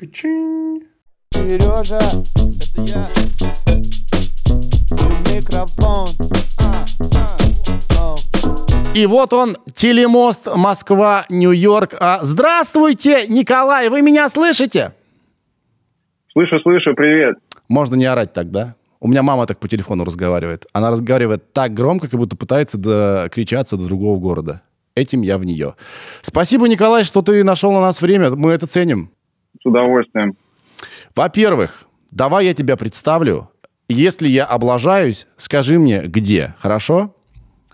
Качин. Сережа, это я. И микрофон. А, а. И вот он, телемост Москва, Нью-Йорк. А, здравствуйте, Николай, вы меня слышите? Слышу, слышу, привет. Можно не орать так, да? У меня мама так по телефону разговаривает. Она разговаривает так громко, как будто пытается докричаться до другого города. Этим я в нее. Спасибо, Николай, что ты нашел на нас время. Мы это ценим. С удовольствием. Во-первых, давай я тебя представлю. Если я облажаюсь, скажи мне, где, хорошо?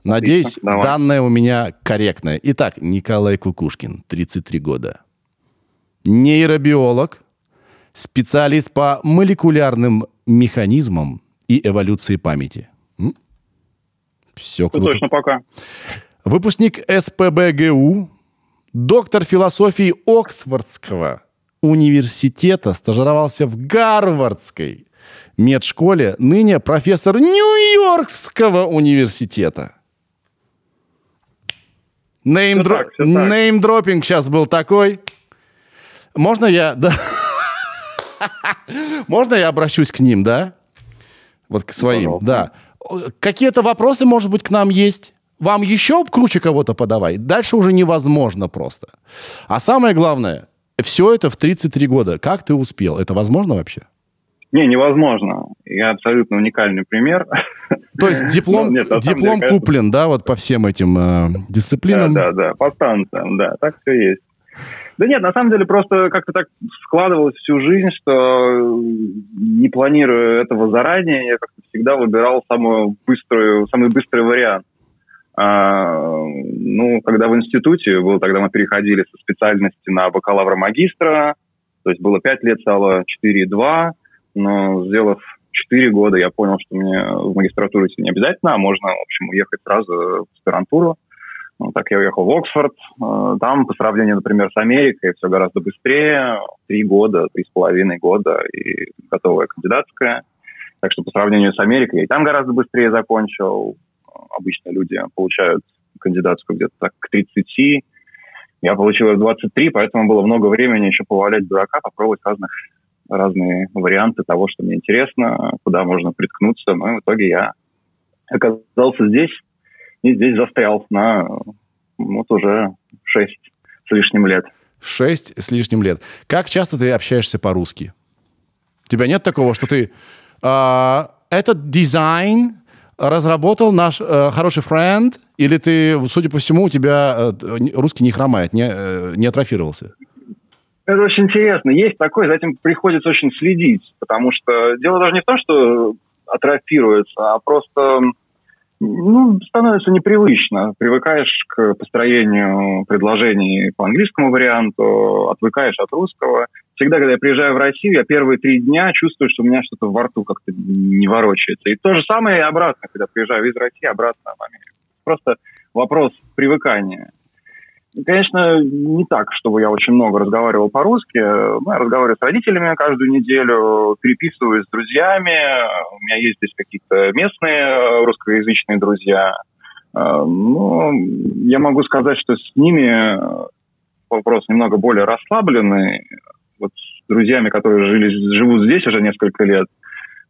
Надеюсь, давай. данные у меня корректные. Итак, Николай Кукушкин, 33 года. Нейробиолог, специалист по молекулярным механизмам и эволюции памяти. Все Ну, круто. точно пока. Выпускник СПБГУ, доктор философии Оксфордского университета, стажировался в Гарвардской медшколе, ныне профессор Нью-Йоркского университета. Неймдропинг сейчас был такой. Можно я... Да. Можно я обращусь к ним, да? Вот к своим, Пожалуйста. да. Какие-то вопросы, может быть, к нам есть? Вам еще круче кого-то подавай? Дальше уже невозможно просто. А самое главное, все это в 33 года. Как ты успел? Это возможно вообще? Не, невозможно. Я абсолютно уникальный пример. То есть диплом, Ну, нет, диплом деле, куплен, да, вот по всем этим э, Да, дисциплинам? да, да, по станциям, да, так все есть. Да нет, на самом деле просто как-то так складывалось всю жизнь, что э, не планируя этого заранее, я как-то всегда выбирал самую быструю, самый быстрый вариант. А, ну, когда в институте, был, тогда мы переходили со специальности на бакалавра-магистра, то есть было 5 лет, стало 4,2, но сделав 4 года, я понял, что мне в магистратуру идти не обязательно, а можно, в общем, уехать сразу в аспирантуру. Ну, так я уехал в Оксфорд. Э, Там, по сравнению, например, с Америкой, все гораздо быстрее. Три года, три с половиной года и готовая кандидатская. Так что по сравнению с Америкой я и там гораздо быстрее закончил. Обычно люди получают кандидатскую где-то так к 30. Я получил ее в 23, поэтому было много времени еще повалять дурака, попробовать разных, разные варианты того, что мне интересно, куда можно приткнуться. Ну и в итоге я оказался здесь и здесь застрял на вот уже 6 с лишним лет. Шесть с лишним лет. Как часто ты общаешься по-русски? У тебя нет такого, что ты... а, этот дизайн разработал наш э, хороший френд, или ты, судя по всему, у тебя э, русский не хромает, не, э, не атрофировался? Это очень интересно. Есть такое, за этим приходится очень следить, потому что дело даже не в том, что атрофируется, а просто ну, становится непривычно. Привыкаешь к построению предложений по английскому варианту, отвыкаешь от русского. Всегда, когда я приезжаю в Россию, я первые три дня чувствую, что у меня что-то во рту как-то не ворочается. И то же самое и обратно, когда приезжаю из России обратно в Америку. Просто вопрос привыкания. Конечно, не так, чтобы я очень много разговаривал по-русски. Ну, я разговариваю с родителями каждую неделю, переписываюсь с друзьями. У меня есть здесь какие-то местные э, русскоязычные друзья. Э, Ну, я могу сказать, что с ними э, вопрос немного более расслабленный. Вот с друзьями, которые жили, живут здесь уже несколько лет,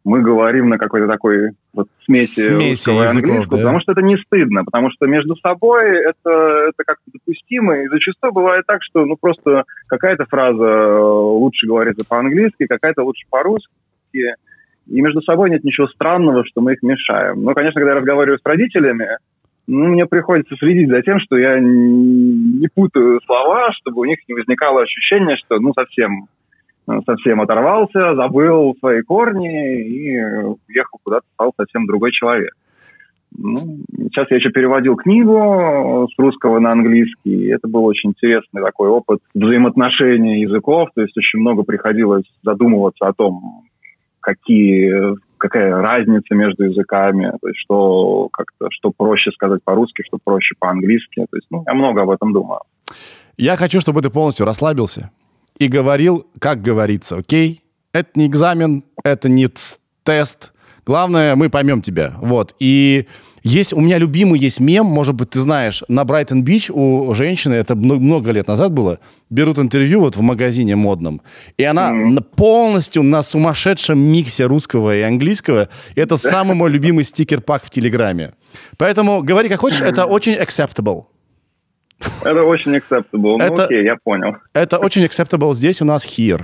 мы говорим на какой-то такой вот смеси, Смеси языков, английского, да. потому что это не стыдно, потому что между собой это, это как-то допустимо, и зачастую бывает так, что ну просто какая-то фраза э, лучше говорится по-английски, какая-то лучше по-русски, и между собой нет ничего странного, что мы их мешаем. Но, конечно, когда я разговариваю с родителями, ну, мне приходится следить за тем, что я не путаю слова, чтобы у них не возникало ощущение, что ну совсем э, совсем оторвался, забыл свои корни и э, уехал куда-то, стал совсем другой человек. Ну, сейчас я еще переводил книгу с русского на английский, и это был очень интересный такой опыт взаимоотношения языков, то есть очень много приходилось задумываться о том, какие, какая разница между языками, то есть что как-то, что проще сказать по-русски, что проще по-английски, то есть ну, я много об этом думаю. Я хочу, чтобы ты полностью расслабился и говорил, как говорится, окей? Это не экзамен, это не тест. Главное, мы поймем тебя. Вот. И Есть, у меня любимый есть мем, может быть, ты знаешь, на Брайтон-Бич у женщины, это много лет назад было, берут интервью вот в магазине модном, и она mm-hmm. полностью на сумасшедшем миксе русского и английского, это самый мой любимый стикер-пак в Телеграме. Поэтому говори как хочешь, это очень acceptable. Это очень acceptable. Ну, это, окей, я понял. Это очень acceptable здесь у нас here.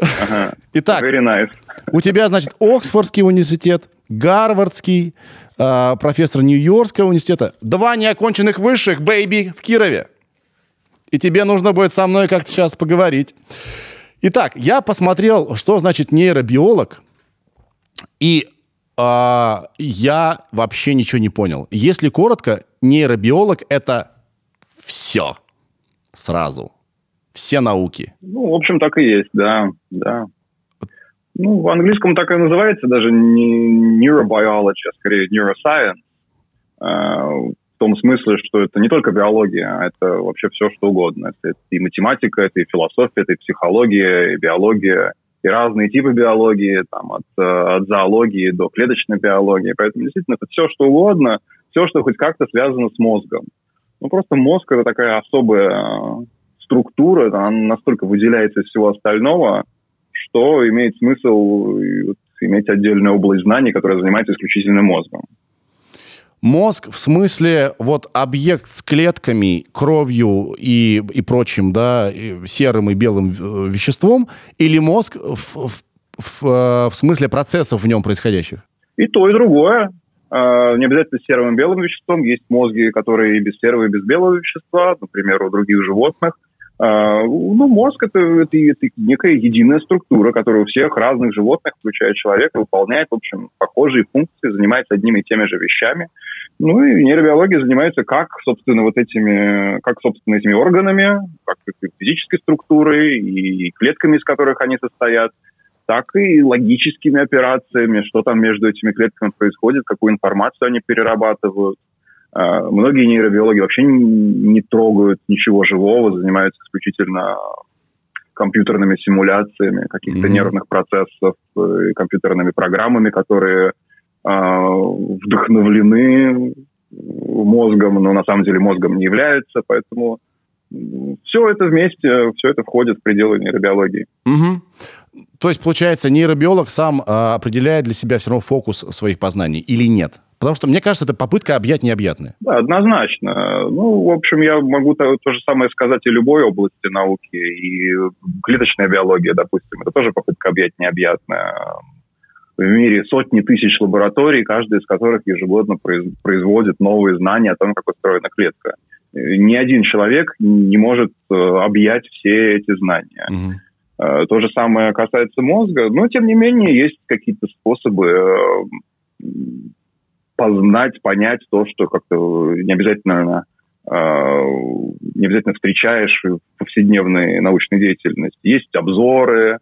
Ага. Итак, nice. у тебя, значит, Оксфордский университет, Гарвардский, э, профессор Нью-Йоркского университета, два неоконченных высших, baby, в Кирове. И тебе нужно будет со мной как-то сейчас поговорить. Итак, я посмотрел, что значит нейробиолог, и э, я вообще ничего не понял. Если коротко, нейробиолог — это все сразу. Все науки. Ну, в общем, так и есть, да, да. Ну, в английском так и называется, даже не neurobiology, а скорее neuroscience. А, в том смысле, что это не только биология, а это вообще все, что угодно. Это, и математика, это и философия, это и психология, и биология, и разные типы биологии, там, от, от зоологии до клеточной биологии. Поэтому действительно это все, что угодно, все, что хоть как-то связано с мозгом. Ну, просто мозг — это такая особая э, структура, она настолько выделяется из всего остального, что имеет смысл иметь отдельную область знаний, которая занимается исключительно мозгом. Мозг в смысле вот объект с клетками, кровью и, и прочим, да, серым и белым э, веществом, или мозг в, в, в, э, в смысле процессов в нем происходящих? И то, и другое. А, не обязательно серым и белым веществом. Есть мозги, которые и без серого, и без белого вещества, например, у других животных. А, ну, мозг это, это, это некая единая структура, которая у всех разных животных, включая человека, выполняет, в общем, похожие функции, занимается одними и теми же вещами. Ну и нейробиология занимается как, собственно, вот этими, как, собственно, этими органами, как физической структурой и клетками, из которых они состоят, так и логическими операциями, что там между этими клетками происходит, какую информацию они перерабатывают. А, многие нейробиологи вообще не трогают ничего живого, занимаются исключительно компьютерными симуляциями каких-то mm-hmm. нервных процессов, э, компьютерными программами, которые э, вдохновлены мозгом, но на самом деле мозгом не являются, поэтому все это вместе, все это входит в пределы нейробиологии. Угу. То есть, получается, нейробиолог сам э, определяет для себя все равно фокус своих познаний или нет? Потому что, мне кажется, это попытка объять необъятное. Да, однозначно. Ну, в общем, я могу то, то же самое сказать и любой области науки. И клеточная биология, допустим, это тоже попытка объять необъятное. В мире сотни тысяч лабораторий, каждая из которых ежегодно производит новые знания о том, как устроена клетка. Ни один человек не может э, объять все эти знания. Угу. То же самое касается мозга, но тем не менее есть какие-то способы э, познать, понять то, что как-то не обязательно э, не обязательно встречаешь в повседневной научной деятельности. Есть обзоры,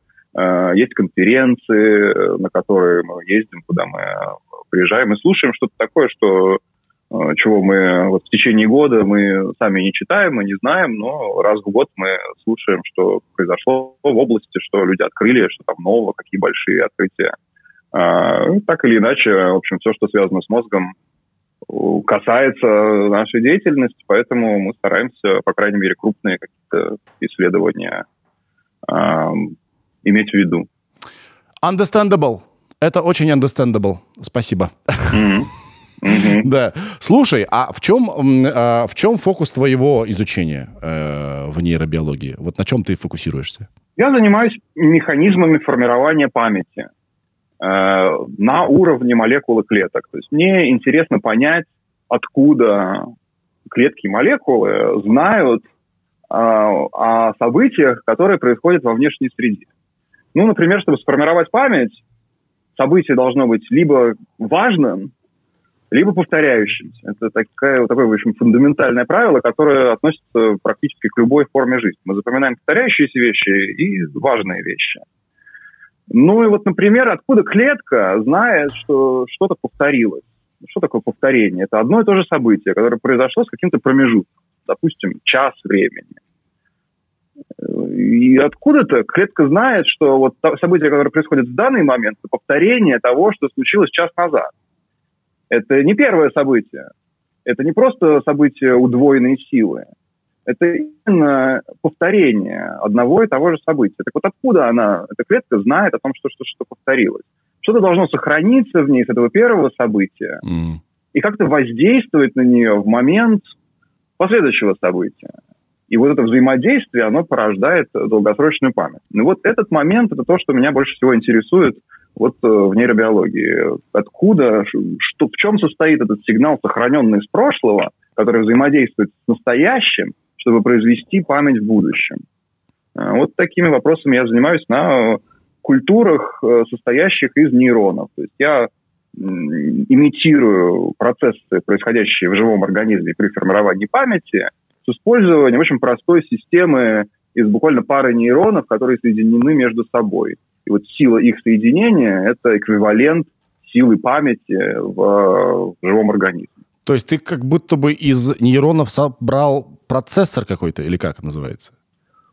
есть конференции, на которые мы ездим, куда мы приезжаем и слушаем что-то такое, что Э, чего мы вот в течение года мы сами не читаем, мы не знаем, но раз в год мы слушаем, что произошло в области, что люди открыли, что там нового, какие большие открытия. А, ну, так или иначе, в общем, все, что связано с мозгом, касается нашей деятельности, поэтому мы стараемся, по крайней мере, крупные какие-то исследования э, иметь в виду. Understandable. Это очень understandable. Спасибо. Mm-hmm. Да. Слушай, а в чем, а в чем фокус твоего изучения э, в нейробиологии? Вот на чем ты фокусируешься? Я занимаюсь механизмами формирования памяти э, на уровне молекулы клеток. То есть мне интересно понять, откуда клетки и молекулы знают э, о событиях, которые происходят во внешней среде. Ну, например, чтобы сформировать память, событие должно быть либо важным, либо повторяющимся. Это такая, такое, в общем, фундаментальное правило, которое относится практически к любой форме жизни. Мы запоминаем повторяющиеся вещи и важные вещи. Ну и вот, например, откуда клетка знает, что что-то повторилось? Что такое повторение? Это одно и то же событие, которое произошло с каким-то промежутком, допустим, час времени. И откуда-то клетка знает, что вот событие, которое происходит в данный момент, это повторение того, что случилось час назад. Это не первое событие. Это не просто событие удвоенной силы. Это именно повторение одного и того же события. Так вот откуда она, эта клетка знает о том, что что-то что повторилось? Что-то должно сохраниться в ней с этого первого события М. и как-то воздействовать на нее в момент последующего события. И вот это взаимодействие, оно порождает долгосрочную память. Ну вот этот момент, это то, что меня больше всего интересует вот э, в нейробиологии. Откуда, что, в чем состоит этот сигнал, сохраненный из прошлого, который взаимодействует с настоящим, чтобы произвести память в будущем. Э, Вот такими вопросами я занимаюсь на э, культурах, э, состоящих из нейронов. То есть я имитирую процессы, происходящие в живом организме при формировании памяти, с использованием очень простой системы из буквально пары нейронов, которые соединены между собой. И вот сила их соединения – это эквивалент силы памяти в, в живом организме. То есть ты как будто бы из нейронов собрал процессор какой-то, или как называется?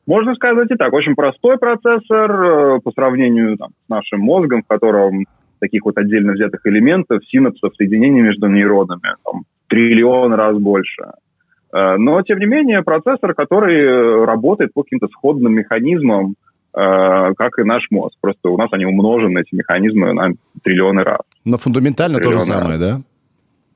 Можно сказать и так. Очень простой процессор э, по сравнению там, с нашим мозгом, в котором таких вот отдельно взятых элементов, синапсов, соединений между нейронами там, триллион раз больше. Э, Но, тем не менее, процессор, который э, работает по каким-то сходным механизмам, как и наш мозг. Просто у нас они умножены, эти механизмы, на триллионы раз. Но фундаментально то же самое, да?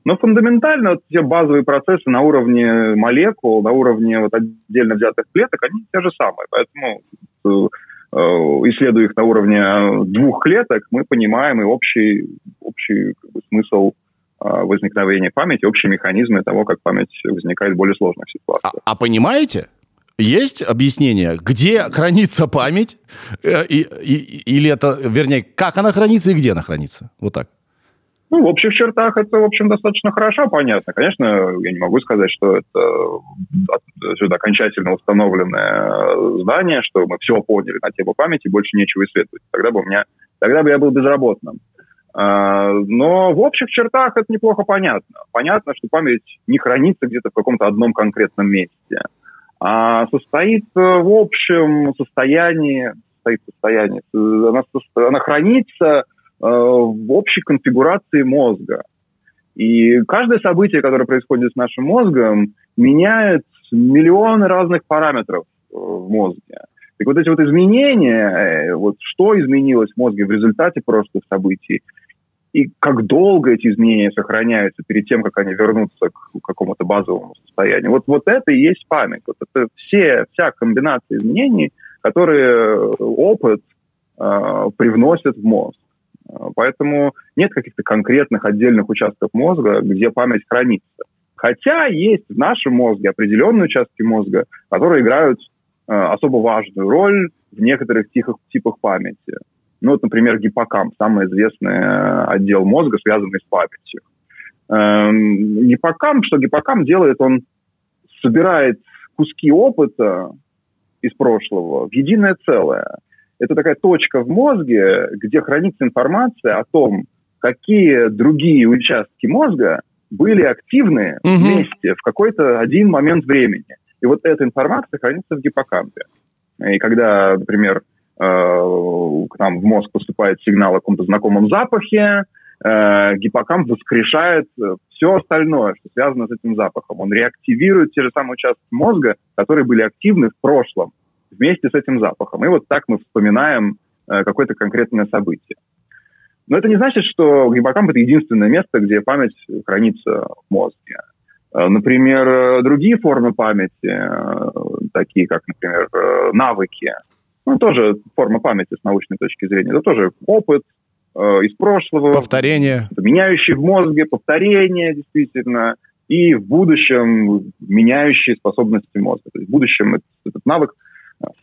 Но фундаментально вот те базовые процессы на уровне молекул, на уровне вот отдельно взятых клеток, они те же самые. Поэтому, э, э, исследуя их на уровне э, двух клеток, мы понимаем и общий, общий как бы, смысл возникновения памяти, общие механизмы того, как память возникает в более сложных А, ситуациях. а понимаете? Есть объяснение, где хранится память, и, и- или это, вернее, как она хранится и где она хранится? Вот так. Ну, в общих чертах это, в общем, достаточно хорошо понятно. Конечно, я не могу сказать, что это сюда окончательно установленное знание, что мы все поняли на тему памяти, больше нечего исследовать. Тогда бы у меня, тогда бы я был безработным. А, Но в общих чертах это неплохо понятно. Понятно, что память не хранится где-то в каком-то одном конкретном месте, а состоит в общем состоянии, состоит э, она, она хранится в общей конфигурации мозга. И каждое событие, которое происходит с нашим мозгом, меняет миллионы разных параметров э, в мозге. Так вот эти вот изменения, э, вот что изменилось в мозге в результате прошлых событий, и как долго эти изменения сохраняются перед тем, как они вернутся к какому-то базовому состоянию. Вот, вот это и есть память. Вот это все, вся комбинация изменений, которые опыт э, привносит в мозг. Э, Поэтому нет каких-то конкретных отдельных участков мозга, где память хранится. Хотя есть в нашем мозге определенные участки мозга, которые играют э, особо важную роль в некоторых тихих типах памяти. Ну вот, например, гиппокамп, самый известный э, отдел мозга, связанный с памятью. Эм, гиппокамп, что гиппокамп делает, он собирает куски опыта из прошлого в единое целое. Это такая точка в мозге, где хранится информация о том, какие другие участки мозга были активны Мгм. вместе в какой-то один момент времени. И вот эта информация хранится в гиппокампе. И когда, например, э, к нам в мозг поступает сигнал о каком-то знакомом запахе, э, гиппокамп воскрешает все остальное, что связано с этим запахом. Он реактивирует те же самые участки мозга, которые были активны в прошлом, вместе с этим запахом. И вот так мы вспоминаем э, какое-то конкретное событие. Но это не значит, что гиппокамп – это единственное место, где память хранится в мозге. Э, Например, э, другие формы памяти, такие как, например, навыки, ну, тоже форма памяти с научной точки зрения. Это тоже опыт э, из прошлого, Повторение. меняющий в мозге, повторение, действительно, и в будущем меняющие способности мозга. То есть в будущем этот, этот навык,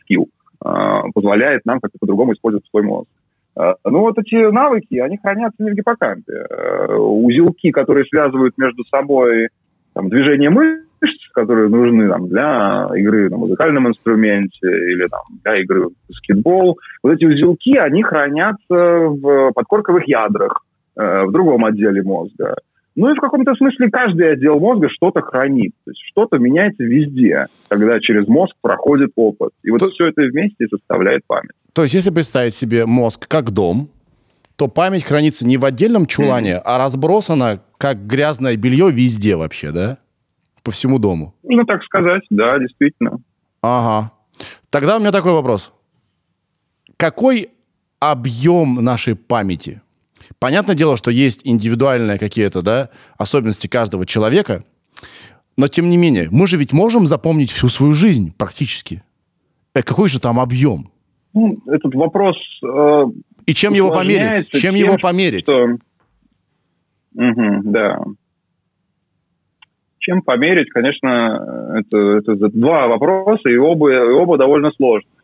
скилл, э, позволяет нам как-то по-другому использовать свой мозг. Э, Ну вот эти навыки, они хранятся не в гиппокампе. Э, Узелки, которые связывают между собой там, движение мышц, которые нужны там, для игры на музыкальном инструменте или там, для игры в баскетбол. Вот эти узелки, они хранятся в подкорковых ядрах в другом отделе мозга. Ну и в каком-то смысле каждый отдел мозга что-то хранит. То есть что-то меняется везде, когда через мозг проходит опыт. И вот То- все это вместе составляет память. То есть, если представить себе мозг как дом, то память хранится не в отдельном чулане, а разбросана, как грязное белье, везде вообще, да? По всему дому. Ну, так сказать, да, действительно. Ага. Тогда у меня такой вопрос. Какой объем нашей памяти? Понятное дело, что есть индивидуальные какие-то, да, особенности каждого человека, но тем не менее, мы же ведь можем запомнить всю свою жизнь практически. Э, какой же там объем? Ну, этот вопрос... Э, И чем его померить? Чем тем, его померить? Что... Угу, да. Чем померить, конечно, это, это два вопроса, и оба, и оба довольно сложные.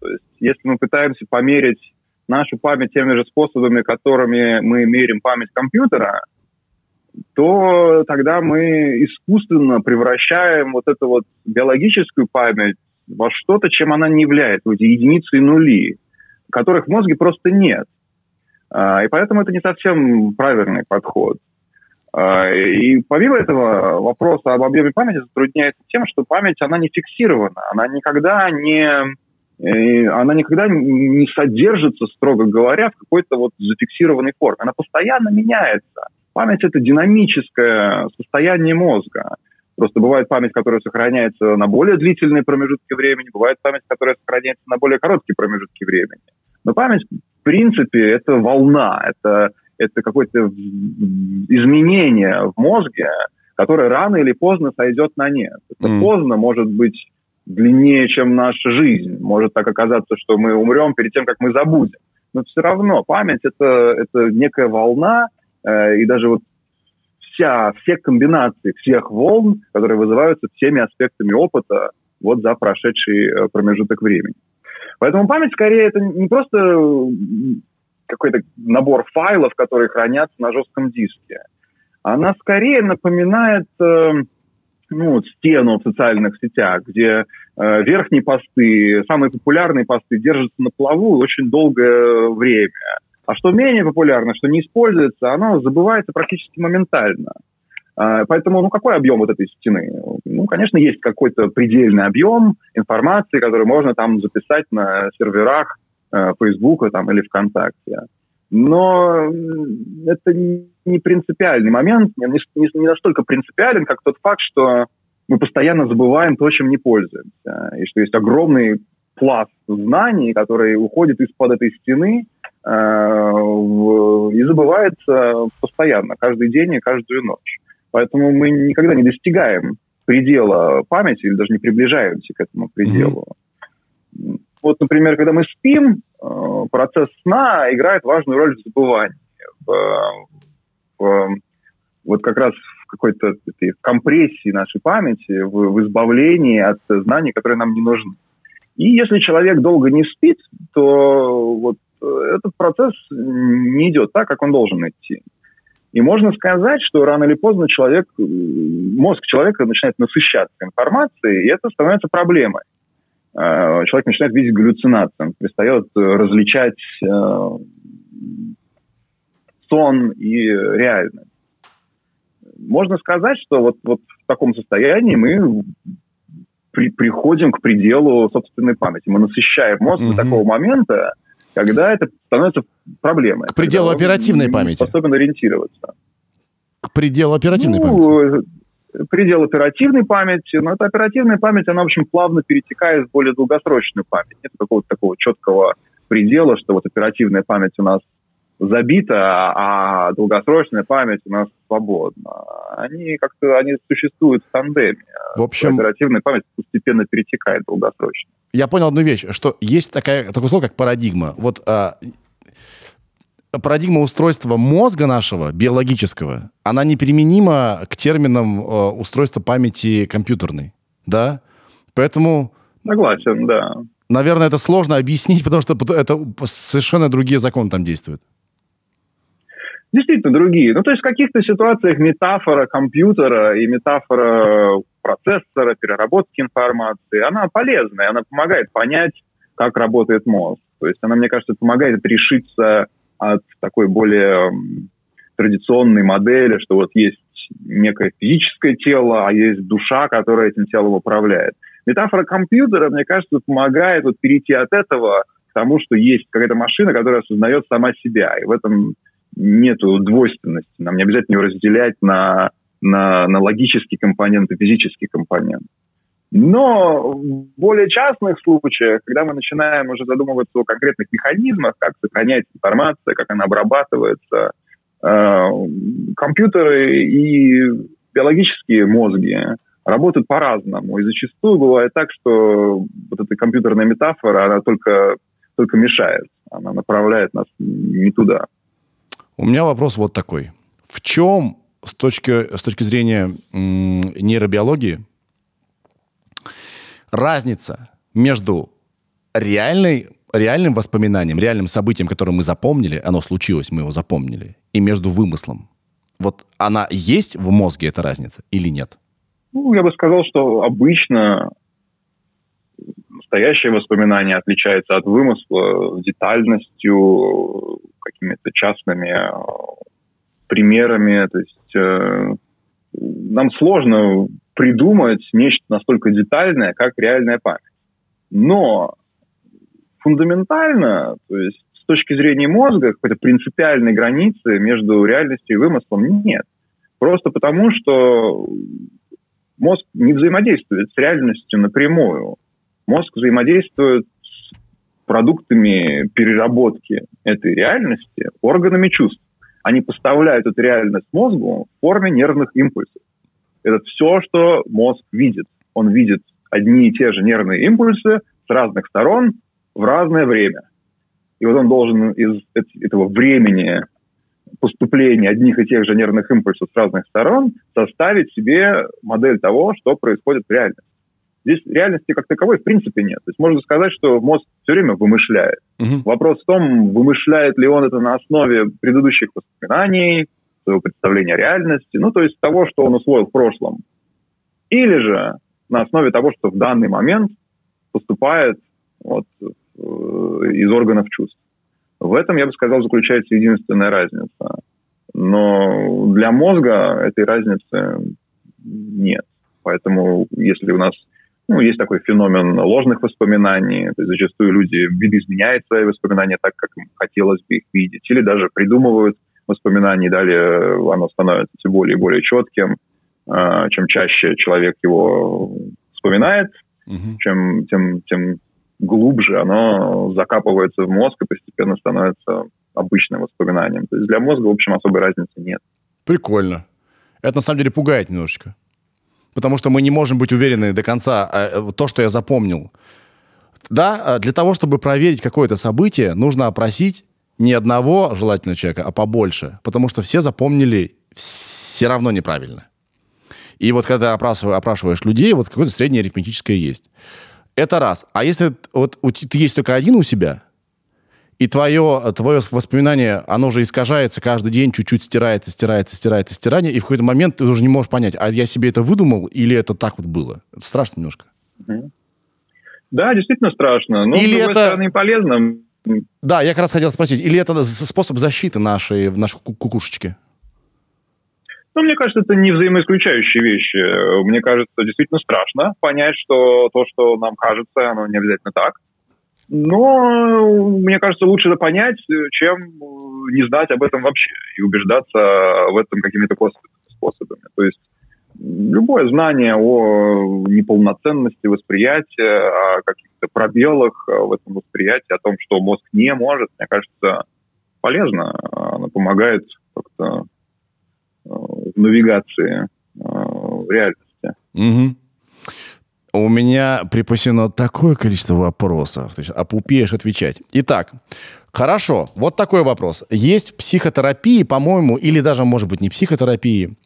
То есть, если мы пытаемся померить нашу память теми же способами, которыми мы мерим память компьютера, то тогда мы искусственно превращаем вот эту вот биологическую память во что-то, чем она не является, эти единицы и нули, которых в мозге просто нет. А, и поэтому это не совсем правильный подход. А, и помимо этого вопроса об объеме памяти затрудняется тем, что память, она не фиксирована, она никогда не она никогда не содержится, строго говоря, в какой-то вот зафиксированной форме. Она постоянно меняется. Память – это динамическое состояние мозга. Просто бывает память, которая сохраняется на более длительные промежутки времени, бывает память, которая сохраняется на более короткие промежутки времени. Но память, в принципе, это волна, это, это какое-то изменение в мозге, которое рано или поздно сойдет на нет. Это mm. поздно может быть длиннее, чем наша жизнь. Может так оказаться, что мы умрем перед тем, как мы забудем. Но все равно память это, это некая волна, э, и даже вот вся, все комбинации всех волн, которые вызываются всеми аспектами опыта вот за прошедший э, промежуток времени. Поэтому память скорее это не просто какой-то набор файлов, которые хранятся на жестком диске. Она скорее напоминает э, ну, стену в социальных сетях, где э, верхние посты, самые популярные посты держатся на плаву очень долгое время. А что менее популярно, что не используется, оно забывается практически моментально. Э, поэтому, ну, какой объем вот этой стены? Ну, конечно, есть какой-то предельный объем информации, который можно там записать на серверах э, Facebook там, или ВКонтакте. Но это не принципиальный момент, не, настолько принципиален, как тот факт, что мы постоянно забываем то, чем не пользуемся. И что есть огромный пласт знаний, который уходит из-под этой стены э, в, и забывается постоянно, каждый день и каждую ночь. Поэтому мы никогда не достигаем предела памяти или даже не приближаемся к этому пределу. Mm-hmm. Вот, например, когда мы спим, э, процесс сна играет важную роль в забывании, в, в, вот как раз в какой-то этой компрессии нашей памяти, в, в избавлении от знаний, которые нам не нужны. И если человек долго не спит, то вот э, этот процесс не идет так, как он должен идти. И можно сказать, что рано или поздно человек, мозг человека начинает насыщаться информацией, и это становится проблемой. Э, человек начинает видеть галлюцинации, он перестает э, различать э, сон и реальность. Можно сказать, что вот, вот в таком состоянии мы при, приходим к пределу собственной памяти. Мы насыщаем мозг угу. до такого момента, когда это становится проблемой. К пределу оперативной памяти. Способен ориентироваться. К пределу оперативной ну, памяти предел оперативной памяти, но эта оперативная память, она, в общем, плавно перетекает в более долгосрочную память. Нет какого-то такого четкого предела, что вот оперативная память у нас забита, а долгосрочная память у нас свободна. Они как-то они существуют в тандеме. В общем, оперативная память постепенно перетекает долгосрочно. Я понял одну вещь, что есть такая, такое слово, как парадигма. Вот а, парадигма устройства мозга нашего, биологического, она неприменима к терминам э, устройства памяти компьютерной, да? Поэтому... Согласен, да. Наверное, это сложно объяснить, потому что это совершенно другие законы там действуют. Действительно другие. Ну, то есть в каких-то ситуациях метафора компьютера и метафора процессора, переработки информации, она полезная, она помогает понять, как работает мозг. То есть она, мне кажется, помогает решиться от такой более традиционной модели, что вот есть некое физическое тело, а есть душа, которая этим телом управляет. Метафора компьютера, мне кажется, помогает вот перейти от этого к тому, что есть какая-то машина, которая осознает сама себя. И в этом нету двойственности. Нам не обязательно ее разделять на, на, на логический компонент и физический компонент. Но в более частных случаях, когда мы начинаем уже задумываться о конкретных механизмах, как сохраняется информация, как она обрабатывается, э, компьютеры и биологические мозги работают по-разному. И зачастую бывает так, что вот эта компьютерная метафора, она только, только мешает. Она направляет нас не туда. У меня вопрос вот такой. В чем с точки, с точки зрения нейробиологии разница между реальной, реальным воспоминанием, реальным событием, которое мы запомнили, оно случилось, мы его запомнили, и между вымыслом? Вот она есть в мозге, эта разница, или нет? Ну, я бы сказал, что обычно настоящее воспоминание отличается от вымысла детальностью, какими-то частными э, примерами. То есть э, нам сложно придумать нечто настолько детальное, как реальная память. Но фундаментально, то есть с точки зрения мозга, какой-то принципиальной границы между реальностью и вымыслом нет. Просто потому, что мозг не взаимодействует с реальностью напрямую. Мозг взаимодействует с продуктами переработки этой реальности органами чувств. Они поставляют эту реальность мозгу в форме нервных импульсов. Это все, что мозг видит. Он видит одни и те же нервные импульсы с разных сторон в разное время. И вот он должен из этого времени поступления одних и тех же нервных импульсов с разных сторон составить себе модель того, что происходит в реальности. Здесь реальности как таковой в принципе нет. То есть можно сказать, что мозг все время вымышляет. Угу. Вопрос в том, вымышляет ли он это на основе предыдущих воспоминаний, своего представления о реальности, ну, то есть того, что он усвоил в прошлом. Или же на основе того, что в данный момент поступает вот, э, из органов чувств. В этом, я бы сказал, заключается единственная разница. Но для мозга этой разницы нет. Поэтому если у нас ну, есть такой феномен ложных воспоминаний, то есть зачастую люди видоизменяют свои воспоминания так, как им хотелось бы их видеть, или даже придумывают воспоминаний, далее оно становится все более и более четким. А, чем чаще человек его вспоминает, угу. чем, тем, тем глубже оно закапывается в мозг и постепенно становится обычным воспоминанием. То есть для мозга, в общем, особой разницы нет. Прикольно. Это на самом деле пугает немножечко. Потому что мы не можем быть уверены до конца, а, то, что я запомнил. Да, для того, чтобы проверить какое-то событие, нужно опросить не одного желательно человека, а побольше. Потому что все запомнили все равно неправильно. И вот когда опрашиваешь, опрашиваешь людей, вот какое-то среднее арифметическое есть. Это раз. А если вот ты есть только один у себя, и твое, твое воспоминание, оно уже искажается каждый день, чуть-чуть стирается, стирается, стирается, стирание, и в какой-то момент ты уже не можешь понять, а я себе это выдумал или это так вот было. Это страшно немножко. Да, действительно страшно. Но, или с другой это... стороны, полезно. Да, я как раз хотел спросить, или это способ защиты нашей, нашей кукушечки? Ну, мне кажется, это не взаимоисключающие вещи. Мне кажется, действительно страшно понять, что то, что нам кажется, оно не обязательно так. Но, мне кажется, лучше это понять, чем не знать об этом вообще и убеждаться в этом какими-то способами. То есть любое знание о неполноценности восприятия, о каких-то пробелах в этом восприятии, о том, что мозг не может, мне кажется, полезно. Оно помогает как-то э, в навигации э, в реальности. Угу. У меня припасено такое количество вопросов. То есть, опупеешь отвечать. Итак, хорошо. Вот такой вопрос. Есть психотерапии, по-моему, или даже, может быть, не психотерапии,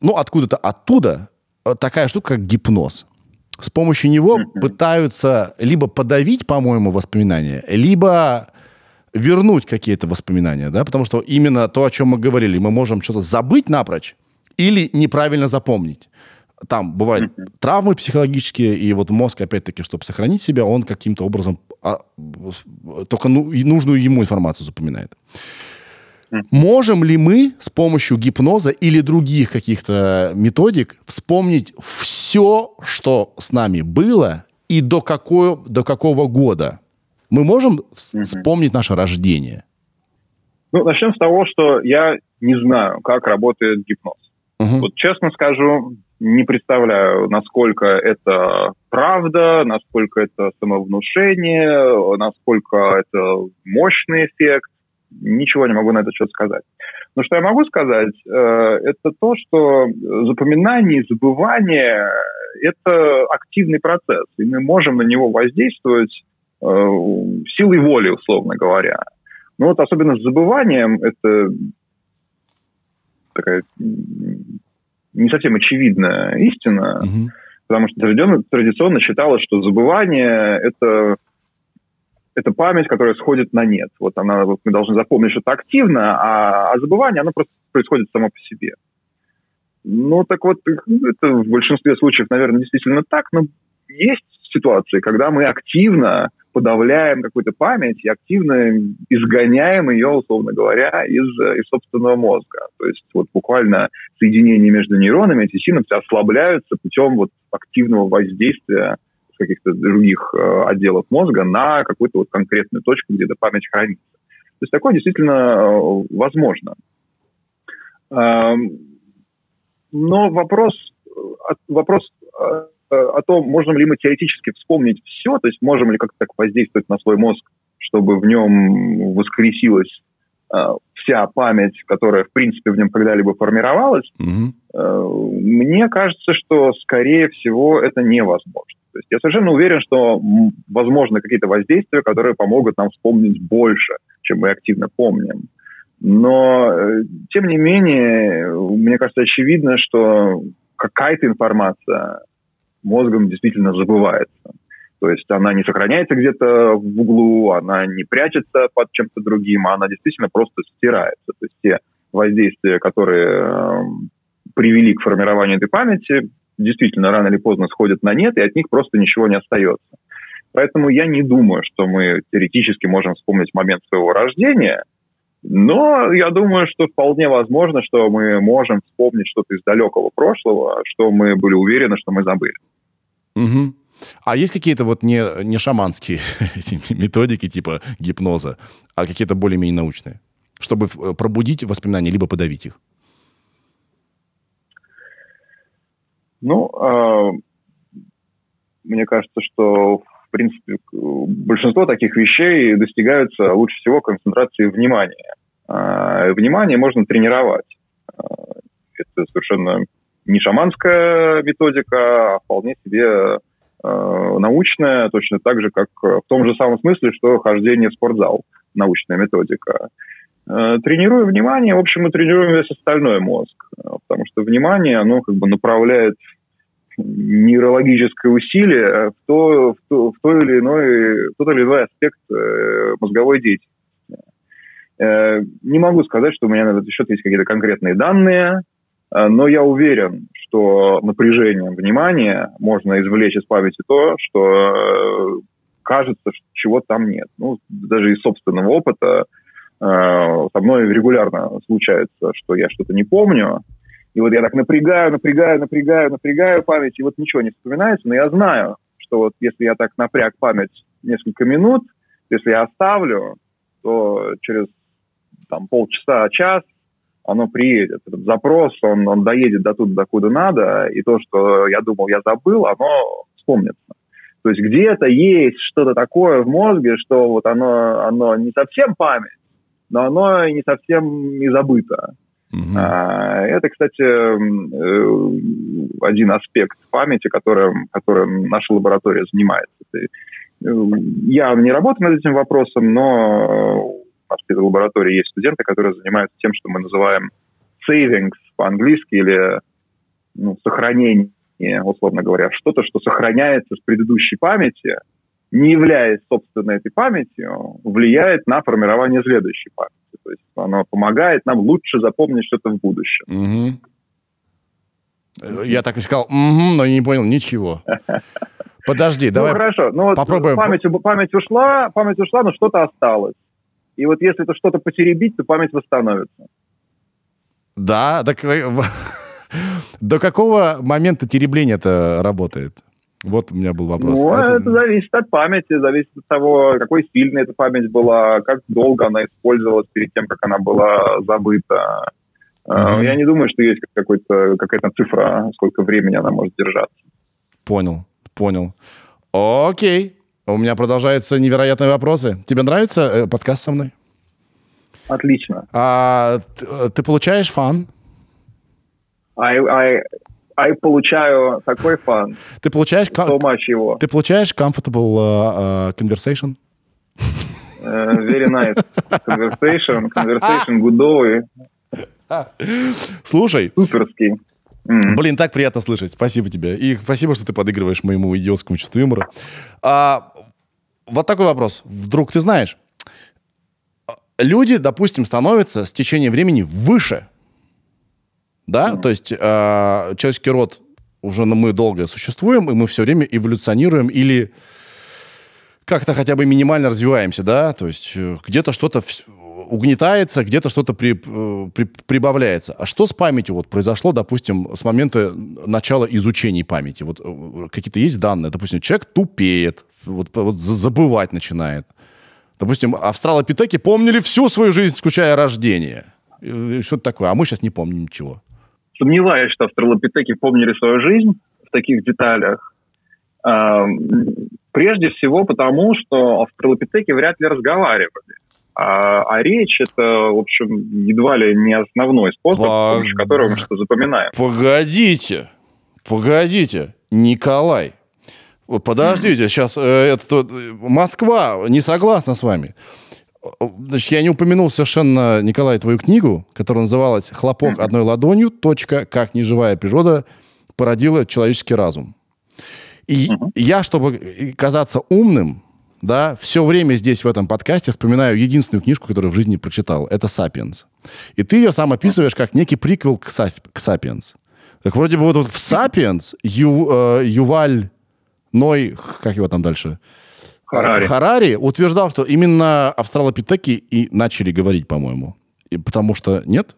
ну, откуда-то оттуда э, такая штука, как гипноз. С помощью него mm-hmm. пытаются либо подавить, по-моему, воспоминания, либо вернуть какие-то воспоминания, да, потому что именно то, о чем мы говорили, мы можем что-то забыть напрочь или неправильно запомнить. Там бывают mm-hmm. травмы психологические, и вот мозг, опять-таки, чтобы сохранить себя, он каким-то образом а, только ну, нужную ему информацию запоминает. Можем ли мы с помощью гипноза или других каких-то методик вспомнить все, что с нами было и до, какой, до какого года? Мы можем вспомнить наше рождение? Ну, начнем с того, что я не знаю, как работает гипноз. Мгм. Вот честно скажу, не представляю, насколько это правда, насколько это самовнушение, насколько это мощный эффект. Ничего не могу на этот счет сказать. Но что я могу сказать, э, это то, что запоминание и забывание – это активный процесс, и мы можем на него воздействовать э, силой воли, условно говоря. Но вот особенно с забыванием это такая не совсем очевидная истина, Мгм. потому что традиционно, традиционно считалось, что забывание это это память, которая сходит на нет. Вот она, вот мы должны запомнить что-то активно, а, а забывание, оно просто происходит само по себе. Ну, так вот, это в большинстве случаев, наверное, действительно так, но есть ситуации, когда мы активно подавляем какую-то память и активно изгоняем ее, условно говоря, из, из собственного мозга. То есть вот буквально соединения между нейронами, эти синапсы ослабляются путем вот активного воздействия каких-то других э, отделов мозга на какую-то вот конкретную точку, где эта память хранится. То есть такое действительно э, возможно. Эм, но вопрос, э, вопрос о том, можем ли мы теоретически вспомнить все, то есть можем ли как-то так воздействовать на свой мозг, чтобы в нем воскресилась вся память, которая, в принципе, в нем когда-либо формировалась, э, мне кажется, что, скорее всего, это невозможно. То есть я совершенно уверен, что м, возможны какие-то воздействия, которые помогут нам вспомнить больше, чем мы активно помним. Но, э, тем не менее, мне кажется, очевидно, что какая-то информация мозгом действительно забывается. То есть она не сохраняется где-то в углу, она не прячется под чем-то другим, а она действительно просто стирается. То есть те воздействия, которые э, привели к формированию этой памяти, действительно рано или поздно сходят на нет, и от них просто ничего не остается. Поэтому я не думаю, что мы теоретически можем вспомнить момент своего рождения, но я думаю, что вполне возможно, что мы можем вспомнить что-то из далекого прошлого, что мы были уверены, что мы забыли. Мгм. А есть какие-то вот не, не шаманские методики типа гипноза, а какие-то более-менее научные, чтобы э, пробудить воспоминания, либо подавить их? Ну, э, мне кажется, что, в принципе, большинство таких вещей достигаются лучше всего концентрацией внимания. Э, внимание можно тренировать. Э, это совершенно не шаманская методика, а вполне себе научная, точно так же, как в том же самом смысле, что хождение в спортзал, научная методика. Э, Тренируя внимание, в общем, мы тренируем весь остальной мозг, э, потому что внимание, оно как бы направляет нейрологическое усилие в, то, в, то, в, то или иной, в тот или иной аспект э, мозговой деятельности. Э, не могу сказать, что у меня на этот счет есть какие-то конкретные данные, э, но я уверен, что напряжением внимания можно извлечь из памяти то, что э, кажется, что чего там нет. Ну, даже из собственного опыта э, со мной регулярно случается, что я что-то не помню, и вот я так напрягаю, напрягаю, напрягаю, напрягаю память, и вот ничего не вспоминается, но я знаю, что вот если я так напряг память несколько минут, если я оставлю, то через там, полчаса, час оно приедет. Этот запрос, он, он доедет до туда, докуда надо, и то, что я думал, я забыл, оно вспомнится. То есть где-то есть что-то такое в мозге, что вот оно, оно не совсем память, но оно не совсем и забыто. Мгм. А, Это, кстати, э, один аспект памяти, которым, которым наша лаборатория занимается. Э, Я не работаю над этим вопросом, но у нас в лаборатории есть студенты, которые занимаются тем, что мы называем savings по-английски или ну, сохранение, условно говоря, что-то, что сохраняется с предыдущей памяти, не являясь, собственно, этой памятью, влияет на формирование следующей памяти. То есть оно помогает нам лучше запомнить что-то в будущем. Э, Я так и сказал, «Мгм», но не понял ничего. Подожди, давай. Ну, хорошо. Ну, вот попробуем. Память, память ушла, память ушла, но что-то осталось. И вот если это что-то потеребить, то память восстановится. Да, так э, до какого момента теребление это работает? Вот у меня был вопрос. Ну, Это- это... зависит от памяти, зависит от того, какой сильной эта память была, как долго она использовалась перед тем, как она была забыта. Мгм. Я не думаю, что есть какой-то, какая-то цифра, сколько времени она может держаться. Понял, понял. Окей. У меня продолжаются невероятные вопросы. Тебе нравится э, подкаст со мной? Отлично. А, э, ты получаешь фан? I, I, I получаю такой фан, Ты получаешь, so much его. ты получаешь comfortable э, conversation? Э, Very nice. Conversation, conversation гудовый, Слушай, суперский. М. блин, так приятно слышать. Спасибо тебе. И спасибо, что ты подыгрываешь моему идиотскому чувству юмора. А, вот такой вопрос. Вдруг ты знаешь, люди, допустим, становятся с течением времени выше. Да? То есть э, человеческий род уже мы долго существуем, и мы все время эволюционируем или как-то хотя бы минимально развиваемся, да? То есть э, где-то что-то угнетается, где-то что-то при- э, при- прибавляется. А что с памятью вот произошло, допустим, с момента начала изучения памяти? Вот э, какие-то есть данные? Допустим, человек тупеет, вот, вот за- забывать начинает. Допустим, австралопитеки помнили всю свою жизнь, включая рождение. Что-то такое. А мы сейчас не помним ничего. Сомневаюсь, что австралопитеки помнили свою жизнь в таких деталях. Ам, Прежде всего потому, что австралопитеки вряд ли разговаривали. А, а речь это, в общем, едва ли не основной способ, Ба- с помощью которого мы что-то запоминаем. Погодите, погодите, Николай. Подождите, сейчас это, э, Москва не согласна с вами. Значит, я не упомянул совершенно, Николай, твою книгу, которая называлась «Хлопок одной ладонью. Точка. Как неживая природа породила человеческий разум». И я, чтобы казаться умным, да, все время здесь в этом подкасте вспоминаю единственную книжку, которую в жизни прочитал. Это «Сапиенс». И ты ее сам описываешь как некий приквел к, Сап- к «Сапиенс». Так вроде бы вот, вот в «Сапиенс» Ю, э, Юваль Ной, как его там дальше? Харари. Харари утверждал, что именно австралопитеки и начали говорить, по-моему. И потому что нет?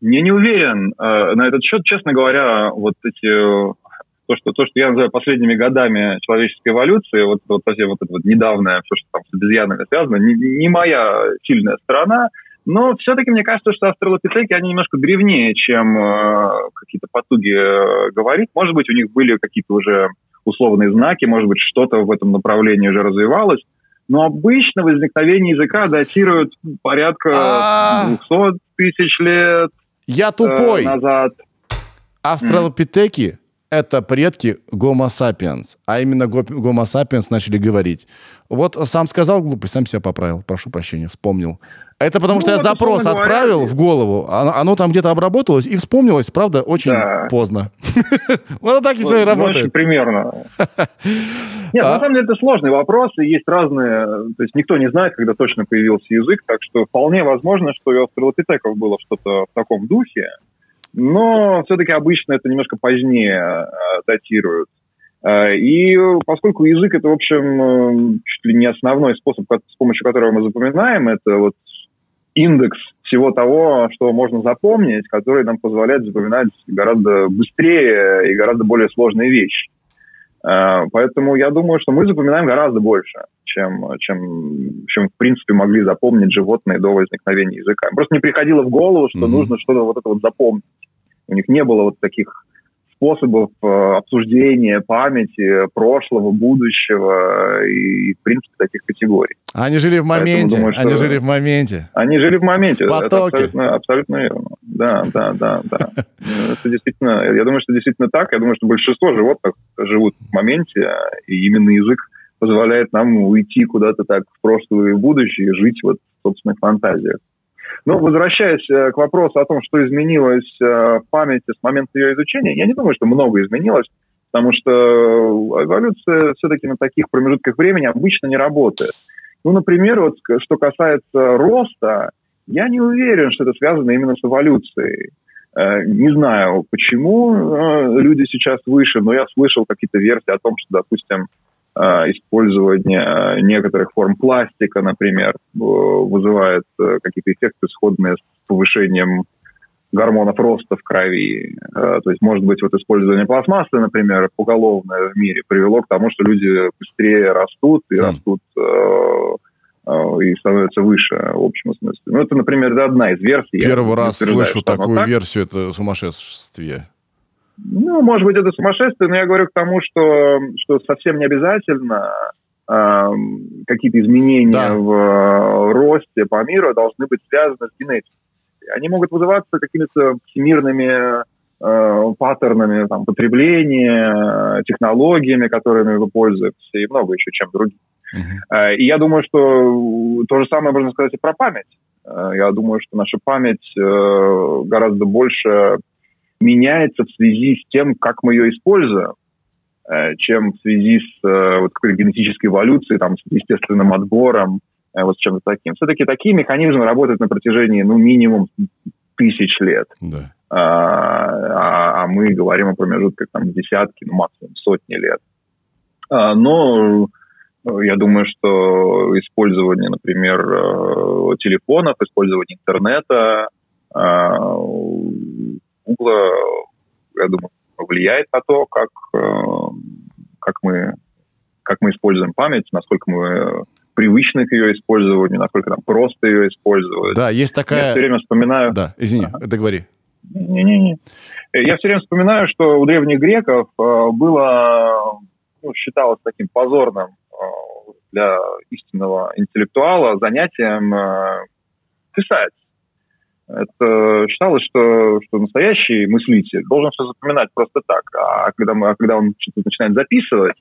Я не уверен э, на этот счет, честно говоря, вот эти то, что, то, что я называю последними годами человеческой эволюции, вот, вот, совсем вот это вот недавнее, все, что там с обезьянами связано, не, не моя сильная сторона, но все-таки мне кажется, что австралопитеки, они немножко древнее, чем э, какие-то потуги э, говорить. Может быть, у них были какие-то уже условные знаки, может быть, что-то в этом направлении уже развивалось. Но обычно возникновение языка датируют порядка А. 200 тысяч лет Я э, тупой. назад. Австралопитеки – это предки Homo sapiens. А именно го- Homo sapiens начали говорить. Вот сам сказал глупость, сам себя поправил. Прошу прощения, вспомнил. Это потому Ну, что я вот, запрос говоря, отправил в голову, оно, оно там где-то обработалось и вспомнилось, правда, очень Да. поздно. Вот так и все и Ну, работает. примерно. Нет, А? на самом деле это сложный вопрос, и есть разные... То есть никто не знает, когда точно появился язык, так что вполне возможно, что и у австралопитеков было что-то в таком духе, но все-таки обычно это немножко позднее э, датируют. Э, И поскольку язык это, в общем, э, чуть ли не основной способ, с помощью которого мы запоминаем, это вот индекс всего того, что можно запомнить, который нам позволяет запоминать гораздо быстрее и гораздо более сложные вещи. Поэтому я думаю, что мы запоминаем гораздо больше, чем, чем, чем в принципе могли запомнить животные до возникновения языка. Просто не приходило в голову, что Мгм. нужно что-то вот это вот запомнить. У них не было вот таких способов э, обсуждения памяти прошлого, будущего и, в принципе, таких категорий. Они жили в Поэтому моменте, думаю, что- они жили в моменте. Они жили в моменте. В потоке. абсолютно, абсолютно верно. Да, да, да, да. Это действительно, я думаю, что действительно так. Я думаю, что большинство животных живут в моменте, и именно язык позволяет нам уйти куда-то так в прошлое и в будущее, и жить вот в собственных фантазиях. Но возвращаясь э, к вопросу о том, что изменилось э, в памяти с момента ее изучения, я не думаю, что много изменилось, потому что эволюция все-таки на таких промежутках времени обычно не работает. Ну, например, вот что касается роста, я не уверен, что это связано именно с эволюцией. Э, Не знаю, почему э, люди сейчас выше, но я слышал какие-то версии о том, что, допустим, э, использование э, некоторых форм пластика, например, э, вызывает э, какие-то эффекты, сходные с повышением гормонов роста в крови. Э, то есть, может быть, вот использование пластмассы, например, поголовное в мире привело к тому, что люди быстрее растут и mm. растут э, э, и становятся выше в общем смысле. Ну, это, например, одна из версий. Первый раз слышу такую так. версию, это сумасшествие. Ну, может быть, это сумасшествие, но я говорю к тому, что, что совсем не обязательно э, какие-то изменения да. в э, росте по миру должны быть связаны с генетикой. Они могут вызываться какими-то всемирными э, паттернами там, потребления, технологиями, которыми вы пользуетесь, и много еще чем другим. Uh-huh. И я думаю, что то же самое можно сказать и про память. Э, я думаю, что наша память э, гораздо больше меняется в связи с тем, как мы ее используем, чем в связи с вот, какой-то генетической эволюцией, там, с естественным отбором, вот с чем-то таким. Все-таки такие механизмы работают на протяжении, ну, минимум тысяч лет. Да. А, а, а мы говорим о промежутках там десятки, ну, максимум сотни лет. А, но я думаю, что использование, например, э, телефонов, использование интернета, Гугла, я думаю, влияет на то, как, э, как, мы, как мы используем память, насколько мы привычны к ее использованию, насколько там просто ее использовать. Да, есть такая... Я все время вспоминаю... Да, извини, ага. договори. Не-не-не. Я все время вспоминаю, что у древних греков э, было, ну, считалось таким позорным э, для истинного интеллектуала занятием э, писать. Это считалось, что, что настоящий мыслитель должен все запоминать просто так. А когда, мы, а когда он что-то начинает записывать,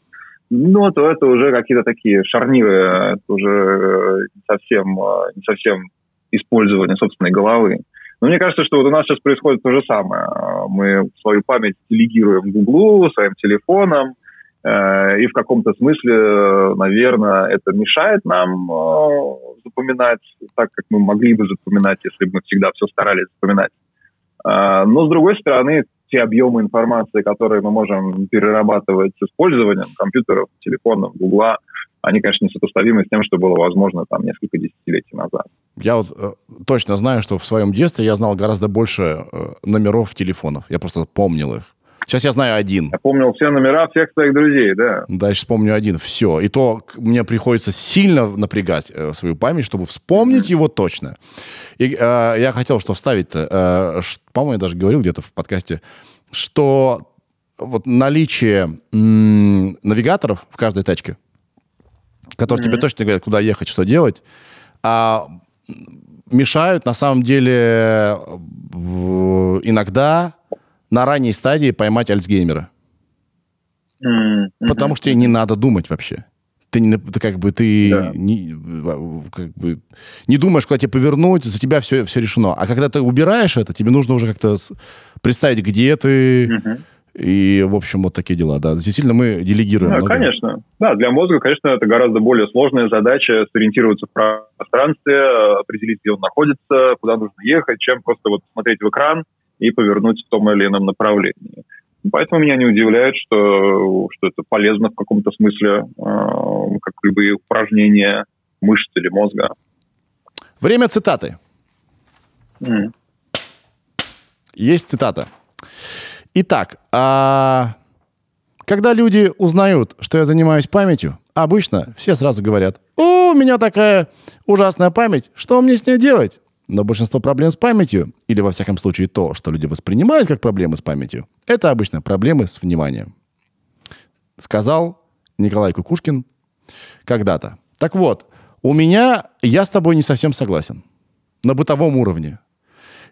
ну, то это уже какие-то такие шарниры, это уже э, не совсем, э, не совсем использование собственной головы. Но мне кажется, что вот у нас сейчас происходит то же самое. Мы свою память делегируем Гуглу, своим телефоном, э, и в каком-то смысле, наверное, это мешает нам запоминать так, как мы могли бы запоминать, если бы мы всегда все старались запоминать. Но, с другой стороны, те объемы информации, которые мы можем перерабатывать с использованием компьютеров, телефонов, гугла, они, конечно, несопоставимы с тем, что было возможно там несколько десятилетий назад. Я вот э, точно знаю, что в своем детстве я знал гораздо больше э, номеров телефонов. Я просто помнил их. Сейчас я знаю один. Я помнил все номера всех своих друзей, да. Дальше вспомню один. Все. И то мне приходится сильно напрягать э, свою память, чтобы вспомнить mm-hmm. его точно. И э, я хотел что вставить э, по-моему, я даже говорил где-то в подкасте, что вот наличие м- навигаторов в каждой тачке, которые mm-hmm. тебе точно говорят, куда ехать, что делать, а мешают на самом деле иногда на ранней стадии поймать Альцгеймера. Mm-hmm. Потому что тебе не надо думать вообще. Ты, не, ты как бы ты да. не, как бы, не думаешь, куда тебе повернуть, за тебя все, все решено. А когда ты убираешь это, тебе нужно уже как-то представить, где ты. Mm-hmm. И, в общем, вот такие дела, да. Действительно, мы делегируем. Да, много. конечно. Да, для мозга, конечно, это гораздо более сложная задача сориентироваться в пространстве, определить, где он находится, куда нужно ехать, чем просто вот смотреть в экран и повернуть в том или ином направлении. Поэтому меня не удивляет, что, что это полезно в каком-то смысле, э, как любые упражнения мышц или мозга. Время цитаты. Mm. Есть цитата. Итак, а когда люди узнают, что я занимаюсь памятью, обычно все сразу говорят, о, у меня такая ужасная память, что мне с ней делать? Но большинство проблем с памятью, или во всяком случае то, что люди воспринимают как проблемы с памятью, это обычно проблемы с вниманием. Сказал Николай Кукушкин когда-то. Так вот, у меня, я с тобой не совсем согласен. На бытовом уровне.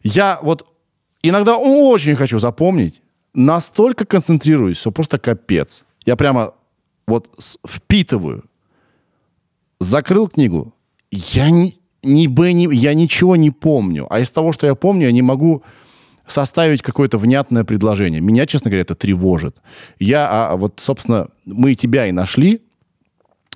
Я вот иногда очень хочу запомнить, настолько концентрируюсь, что просто капец. Я прямо вот впитываю. Закрыл книгу. Я не, ни Б, ни, я ничего не помню. А из того, что я помню, я не могу составить какое-то внятное предложение. Меня, честно говоря, это тревожит. Я, а, вот, собственно, мы тебя и нашли,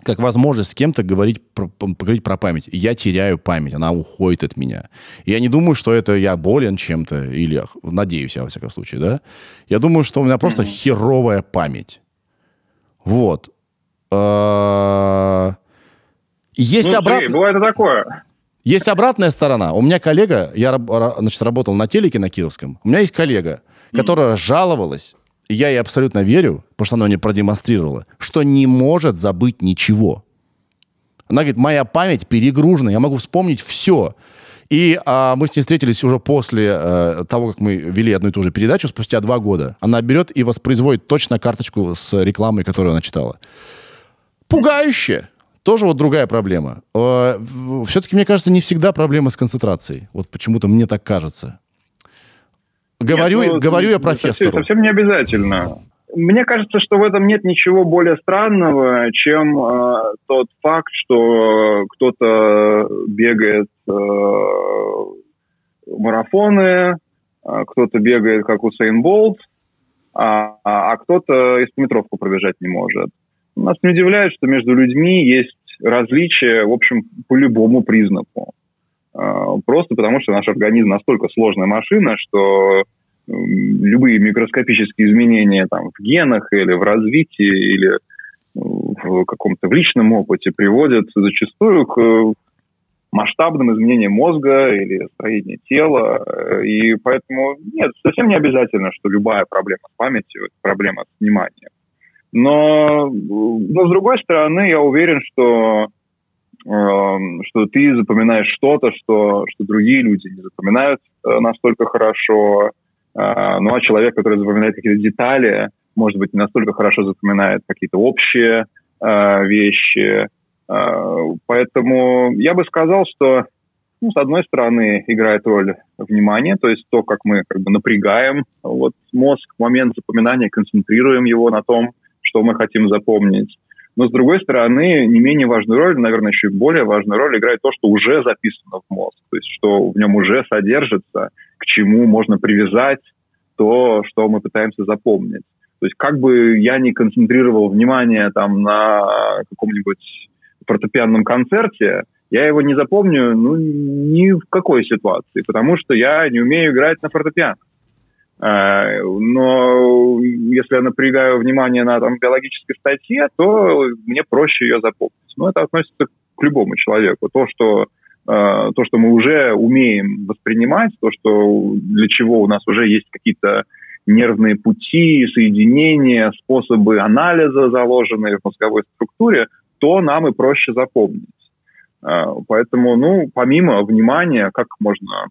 как возможность с кем-то говорить про, поговорить про память. Я теряю память, она уходит от меня. Я не думаю, что это я болен чем-то, или надеюсь я, во всяком случае, да? Я думаю, что у меня просто mm-hmm. херовая память. Вот. А, есть ну, обратно... Бывает и такое. Есть обратная сторона. У меня коллега, я значит, работал на телеке на Кировском. У меня есть коллега, которая жаловалась, и я ей абсолютно верю, потому что она мне продемонстрировала, что не может забыть ничего. Она говорит, моя память перегружена, я могу вспомнить все. И а, мы с ней встретились уже после а, того, как мы вели одну и ту же передачу, спустя два года. Она берет и воспроизводит точно карточку с рекламой, которую она читала. Пугающе. Тоже вот другая проблема. А, все-таки, мне кажется, не всегда проблема с концентрацией. Вот почему-то мне так кажется. Говорю, Нет, ну, говорю я профессору. Совсем, совсем не обязательно. Мне кажется, что в этом нет ничего более странного, чем э, тот факт, что кто-то бегает э, марафоны, э, кто-то бегает как Усейн Болт, а, а, а кто-то метровку пробежать не может. Нас не удивляет, что между людьми есть различия, в общем, по любому признаку. Э, просто потому, что наш организм настолько сложная машина, что любые микроскопические изменения там, в генах или в развитии, или в каком-то в личном опыте приводят зачастую к масштабным изменениям мозга или строения тела. И поэтому нет, совсем не обязательно, что любая проблема с памятью – это проблема с вниманием. Но, но с другой стороны, я уверен, что, э, что ты запоминаешь что-то, что, что другие люди не запоминают э, настолько хорошо, а, ну, а человек, который запоминает какие-то детали, может быть, не настолько хорошо запоминает какие-то общие э, вещи. Э, поэтому я бы сказал, что, ну, с одной стороны, играет роль внимание, то есть то, как мы как бы напрягаем вот, мозг в момент запоминания, концентрируем его на том, что мы хотим запомнить. Но, с другой стороны, не менее важную роль, наверное, еще и более важную роль играет то, что уже записано в мозг, то есть что в нем уже содержится, к чему можно привязать то, что мы пытаемся запомнить. То есть как бы я не концентрировал внимание там на каком-нибудь фортепианном концерте, я его не запомню ну, ни в какой ситуации, потому что я не умею играть на фортепиано. Э, но если я напрягаю внимание на там, биологической статье, то мне проще ее запомнить. Но это относится к любому человеку. То, что э, то, что мы уже умеем воспринимать, то, что для чего у нас уже есть какие-то нервные пути, соединения, способы анализа, заложенные в мозговой структуре, то нам и проще запомнить. Э, поэтому, ну, помимо внимания, как можно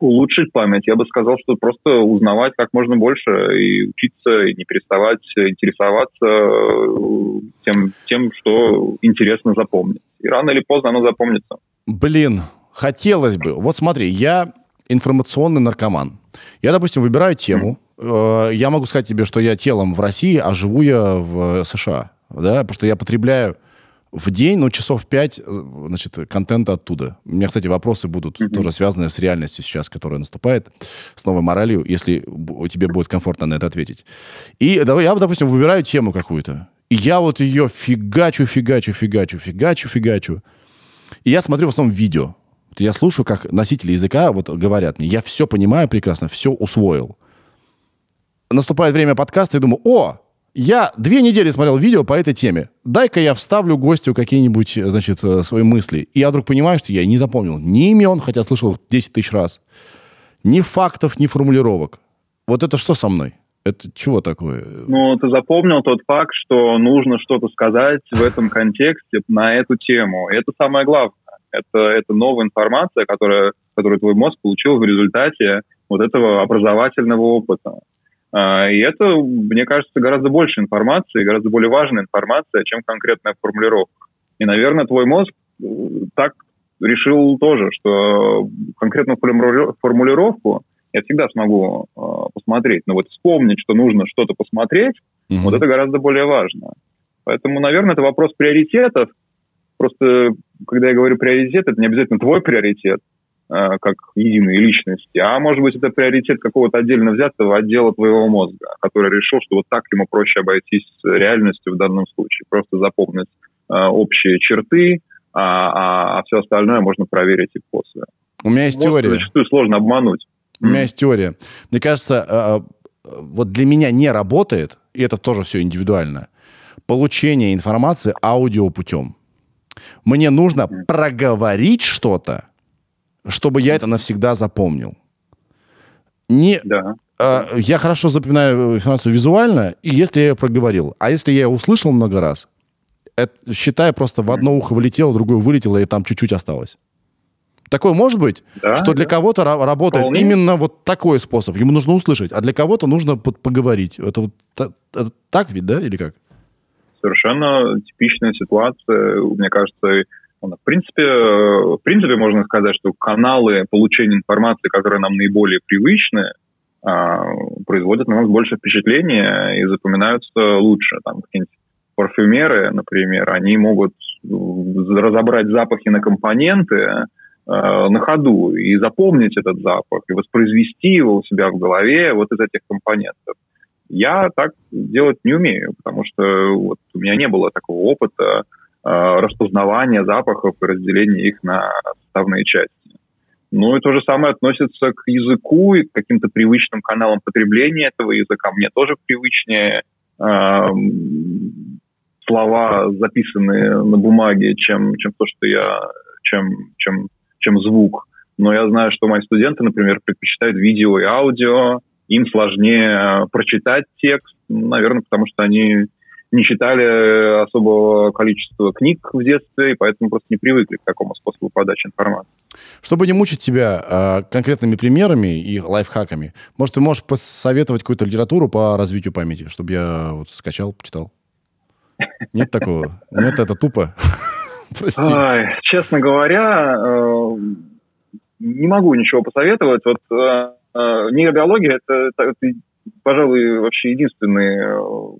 улучшить память, я бы сказал, что просто узнавать как можно больше и учиться, и не переставать интересоваться э, тем, тем что интересно запомнить. И рано или поздно оно запомнится. Блин, хотелось бы. Вот смотри, я информационный наркоман. Я, допустим, выбираю тему. Mm. Я могу сказать тебе, что я телом в России, а живу я в США. Да? Потому что я потребляю в день, ну, часов пять, э, значит, контента оттуда. У меня, кстати, вопросы будут mm-hmm. тоже связанные с реальностью сейчас, которая наступает, с новой моралью, если тебе будет комфортно на это ответить. И давай я, допустим, выбираю тему какую-то, и я вот ее фигачу, фигачу, фигачу, фигачу, фигачу. И я смотрю в основном видео. Я слушаю, как носители языка вот говорят мне. Я все понимаю прекрасно, все усвоил. Наступает время подкаста, и думаю, о, я две недели смотрел видео по этой теме. Дай-ка я вставлю гостю какие-нибудь, значит, э, свои мысли. И я вдруг понимаю, что я не запомнил ни имен, хотя слышал 10 тысяч раз, ни фактов, ни формулировок. Вот это что со мной? Это чего такое? Ну, ты запомнил тот факт, что нужно что-то сказать в этом контексте на эту тему. Это самое главное. Это, это новая информация, которая, которую твой мозг получил в результате вот этого образовательного опыта. А, и это, мне кажется, гораздо больше информации, гораздо более важная информация, чем конкретная формулировка. И, наверное, твой мозг э, так решил тоже, что конкретную формулировку я всегда смогу э, посмотреть. Но вот вспомнить, что нужно что-то посмотреть, mm-hmm. вот это гораздо более важно. Поэтому, наверное, это вопрос приоритетов. Просто, когда я говорю приоритет, это не обязательно твой приоритет, как единые личности, а может быть это приоритет какого-то отдельно взятого отдела твоего мозга, который решил, что вот так ему проще обойтись с реальностью в данном случае, просто запомнить э, общие черты, а, а, а все остальное можно проверить и после. У меня есть вот, теория. Зачастую сложно обмануть. У меня есть теория. Мне кажется, э, вот для меня не работает, и это тоже все индивидуально, получение информации аудиопутем. Мне нужно проговорить что-то, чтобы я это навсегда запомнил. Не, Да. э, я хорошо запоминаю информацию визуально, и если я ее проговорил. А если я ее услышал много раз, это, считай, просто в одно ухо вылетело, в другое вылетело, и там чуть-чуть осталось. Такое может быть, Да, что для да. кого-то ра- работает Вполне. именно вот такой способ. Ему нужно услышать, а для кого-то нужно по- поговорить. Это вот та- это так ведь, да, или как? совершенно типичная ситуация. Мне кажется, в принципе, э, в принципе можно сказать, что каналы получения информации, которые нам наиболее привычны, а, производят на нас больше впечатления и запоминаются лучше. Там какие-нибудь парфюмеры, например, они могут э, разобрать запахи на компоненты э, на ходу и запомнить этот запах, и воспроизвести его у себя в голове вот из этих компонентов. Я так делать не умею, потому что вот у меня не было такого опыта распознавания запахов и разделения их на составные части. Ну и то же самое относится к языку и к каким-то привычным каналам потребления этого языка. Мне тоже привычнее эм, слова, записанные на бумаге, чем, чем то, что я, чем, чем, чем звук. Но я знаю, что мои студенты, например, предпочитают видео и аудио, им сложнее прочитать текст, наверное, потому что они не читали особого количества книг в детстве, и поэтому просто не привыкли к такому способу подачи информации. Чтобы не мучить тебя э, конкретными примерами и лайфхаками, может, ты можешь посоветовать какую-то литературу по развитию памяти, чтобы я вот скачал, почитал? Нет такого? Нет, это тупо. Прости. Честно говоря, э, не могу ничего посоветовать. Вот э, э, нейробиология это, это, пожалуй, вообще единственный, э,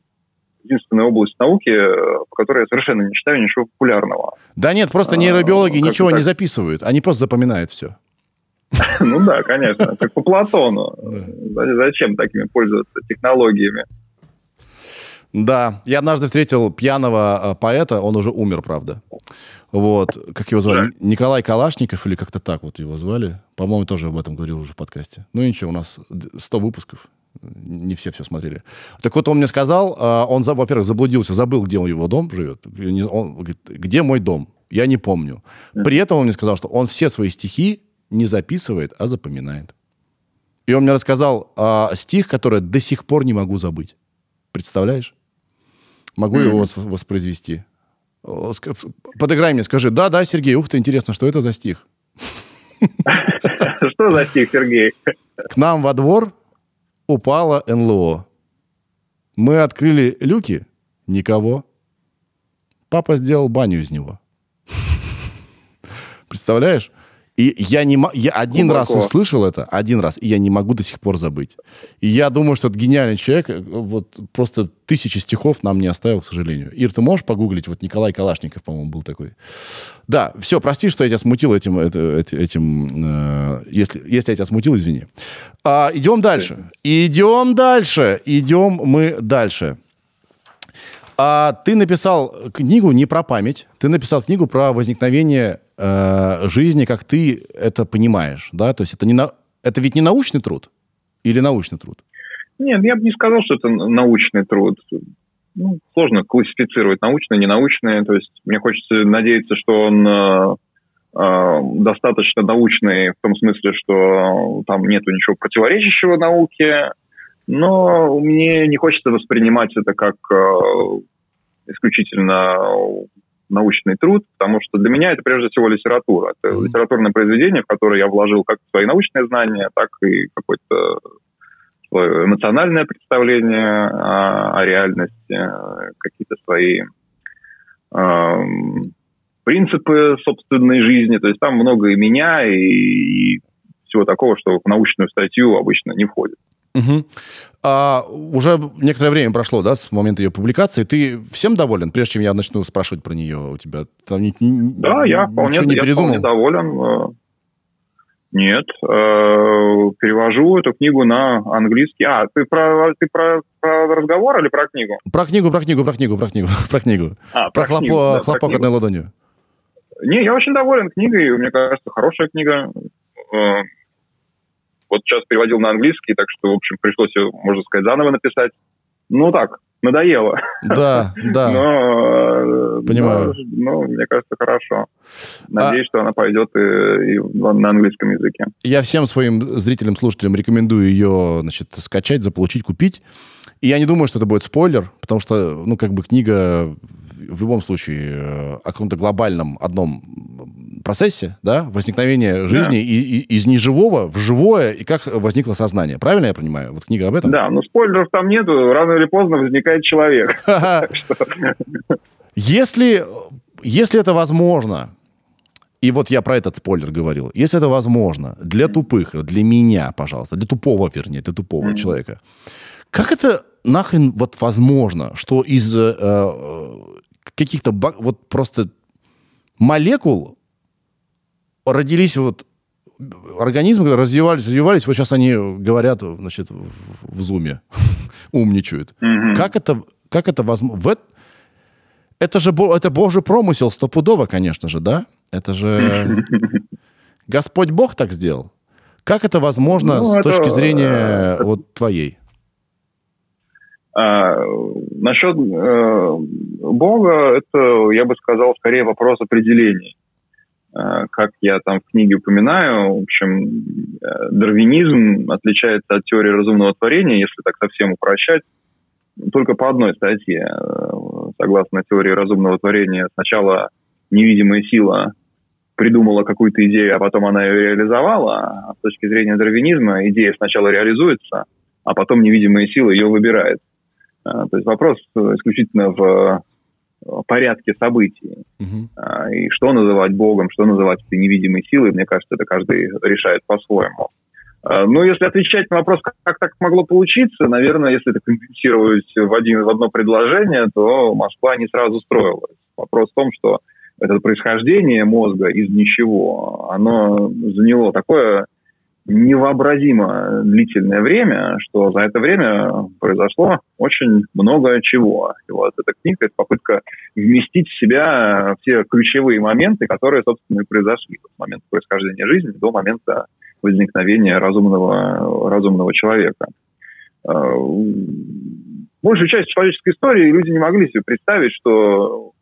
единственная область науки, э, по которой я совершенно не читаю ничего популярного. Да нет, просто А, нейробиологи как-то ничего не записывают, они просто запоминают все. Ну да, конечно, как по Платону. За- Зачем такими пользоваться технологиями? Да, я однажды встретил пьяного э, поэта, он уже умер, правда. Вот, как его звали? Жаль. Николай Калашников или как-то так вот его звали. По-моему, тоже об этом говорил уже в подкасте. Ну ничего, у нас д- 100 выпусков, не все все смотрели. Так вот он мне сказал, э, он, во-первых, заблудился, забыл, где у его дом живет. Он говорит, где мой дом? Я не помню. При этом он мне сказал, что он все свои стихи не записывает, а запоминает. И он мне рассказал а, стих, который до сих пор не могу забыть. Представляешь? Могу Мгм. его вос- воспроизвести. Подыграй мне, скажи, да, да, Сергей, ух ты, интересно, что это за стих? Что за стих, Сергей? К нам во двор упало НЛО. Мы открыли люки, никого. Папа сделал баню из него. Представляешь? И я не я один Глубоко. раз услышал это, один раз, и я не могу до сих пор забыть. И я думаю, что это гениальный человек, э, вот просто тысячи стихов нам не оставил, к сожалению. Ир, ты можешь погуглить? Вот Николай Калашников, по-моему, был такой. Да, все, прости, что я тебя смутил этим, это- эти- этим, э, если, если я тебя смутил, извини. А, идем дальше. Идем дальше. Идем мы дальше. А, ты написал книгу не про память, ты написал книгу про возникновение э, жизни, как ты это понимаешь, да? То есть это не на, это ведь не научный труд или научный труд? Нет, я бы не сказал, что это научный труд. Ну, сложно классифицировать научный, ненаучный. То есть мне хочется надеяться, что он э, э, достаточно научный в том смысле, что там нету ничего противоречащего науке. Но мне не хочется воспринимать это как э, исключительно научный труд, потому что для меня это прежде всего литература. Это Мгм. литературное произведение, в которое я вложил как свои научные знания, так и какой-то свое эмоциональное представление о, о реальности, э, какие-то свои эм, принципы собственной жизни. То есть там много и меня, и, и всего такого, что в научную статью обычно не входит. Мгм. А, уже некоторое время прошло, да, с момента ее публикации. Ты всем доволен, прежде чем я начну спрашивать про нее у тебя? Там ни- Да, я вполне, не я передумал? вполне доволен. Э, Нет, э, перевожу эту книгу на английский. А, ты про, ты про, про разговор или про книгу? Про книгу, про книгу, про книгу, про книгу, про книгу. А, Про, книгу, хлопо- да, про хлопок книгу. одной ладонью. Не, я очень доволен книгой, мне кажется, хорошая книга. Э, Вот сейчас переводил на английский, так что, в общем, пришлось можно сказать, заново написать. Ну так, надоело. Да, да. Но, Понимаю. Но, ну, мне кажется, хорошо. Надеюсь, а... что она пойдет и, и на английском языке. Я всем своим зрителям, слушателям рекомендую ее, значит, скачать, заполучить, купить. И я не думаю, что это будет спойлер, потому что, ну, как бы книга в любом случае э, о каком-то глобальном одном процессе, да, возникновения жизни да. и, и, из неживого в живое, и как возникло сознание. Правильно я понимаю? Вот книга об этом? Да, но спойлеров там нету. Рано или поздно возникает человек. Если, если это возможно, и вот я про этот спойлер говорил, если это возможно для тупых, для меня, пожалуйста, для тупого, вернее, для тупого человека, как это нахрен вот возможно, что из э, э каких-то вот просто молекул родились вот организмы, развивались, развивались, вот сейчас они говорят, значит, в зуме, умничают. Mm-hmm. Как это, как это возможно? Это же это Божий промысел стопудово, конечно же, да? Это же Господь Бог так сделал. Как это возможно ну, с это, точки зрения это, вот твоей? А, насчет э, Бога, это, я бы сказал, скорее вопрос определений. А, как я там в книге упоминаю, в общем, э, дарвинизм отличается от теории разумного творения, если так совсем упрощать, только по одной статье. Э, согласно теории разумного творения, сначала невидимая сила придумала какую-то идею, а потом она ее реализовала. А с точки зрения дарвинизма идея сначала реализуется, а потом невидимая сила ее выбирает. А, то есть вопрос исключительно в э, порядке событий. Uh-huh. И что называть Богом, что называть этой невидимой силой, мне кажется, это каждый решает по-своему. А, но если отвечать на вопрос, как так могло получиться, наверное, если это конденсировать в, один, в одно предложение, то Москва не сразу строилась. Вопрос в том, что это происхождение мозга из ничего, оно заняло такое невообразимо длительное время, что за это время произошло очень много чего. И вот эта книга — это попытка вместить в себя все ключевые моменты, которые, собственно, и произошли с момента происхождения жизни до момента возникновения разумного, разумного человека. А, большую часть человеческой истории люди не могли себе представить, что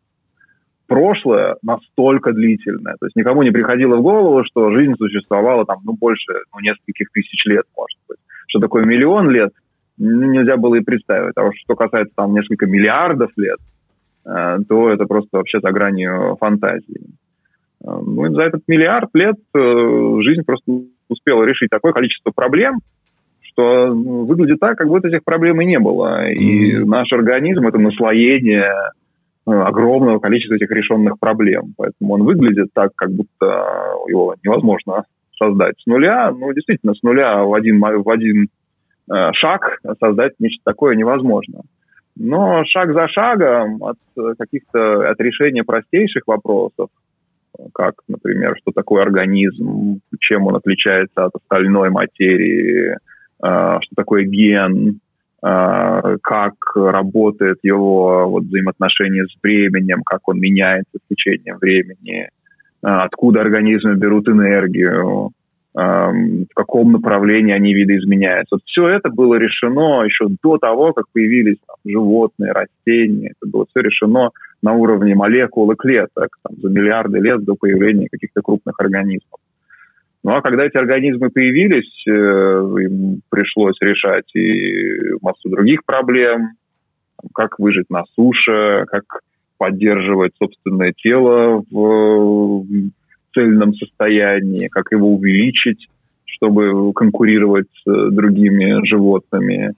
прошлое настолько длительное. То есть никому не приходило в голову, что жизнь существовала там, ну, больше ну, нескольких тысяч лет, может быть. Что такое миллион лет, нельзя было и представить. А что касается там несколько миллиардов лет, э, то это просто вообще за гранью фантазии. Э, ну, и за этот миллиард лет э, жизнь просто успела решить такое количество проблем, что ну, выглядит так, как будто этих проблем и не было. И наш организм — это наслоение огромного количества этих решенных проблем. Поэтому он выглядит так, как будто его невозможно создать с нуля. Ну, действительно, с нуля в один, в один э, шаг создать нечто такое невозможно. Но шаг за шагом от каких-то от решения простейших вопросов, как, например, что такое организм, чем он отличается от остальной материи, э, что такое ген, как работает его вот, взаимоотношение с временем, как он меняется с течением времени, а, откуда организмы берут энергию, а, в каком направлении они видоизменяются. Вот все это было решено еще до того, как появились там, животные, растения. Это было все решено на уровне молекул и клеток там, за миллиарды лет до появления каких-то крупных организмов. Ну а когда эти организмы появились, э, им пришлось решать и массу других проблем, как выжить на суше, как поддерживать собственное тело в цельном состоянии, как его увеличить, чтобы конкурировать с другими животными.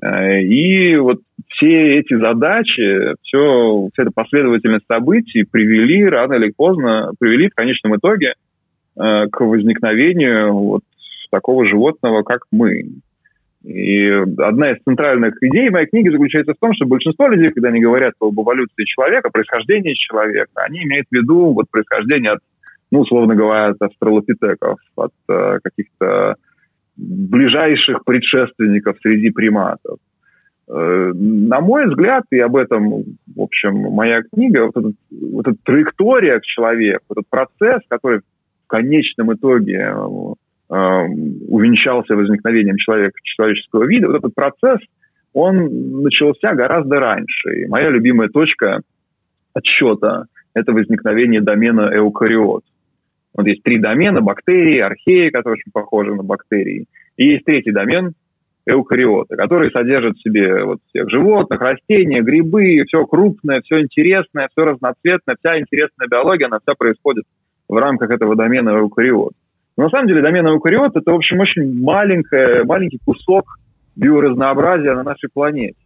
Э, и вот все эти задачи, все, вся эта последовательность событий привели рано или поздно, привели в конечном итоге к возникновению вот такого животного, как мы. И одна из центральных идей моей книги заключается в том, что большинство людей, когда они говорят об эволюции человека, происхождении человека, они имеют в виду вот происхождение от, ну, условно говоря, от австралопитеков, от э, каких-то ближайших предшественников среди приматов. Э, на мой взгляд, и об этом, в общем, моя книга, вот, этот, вот эта траектория к человеку, вот этот процесс, который конечном итоге э, увенчался возникновением человека, человеческого вида, вот этот процесс он начался гораздо раньше. И моя любимая точка отсчета – это возникновение домена эукариот. Вот есть три домена – бактерии, археи, которые очень похожи на бактерии. И есть третий домен – эукариоты, которые содержат в себе вот всех животных, растения, грибы, все крупное, все интересное, все разноцветное, вся интересная биология, она вся происходит рамках этого домена эукариот. Но на самом деле домен эукариот – это, в общем, очень маленькая, маленький кусок биоразнообразия на нашей планете.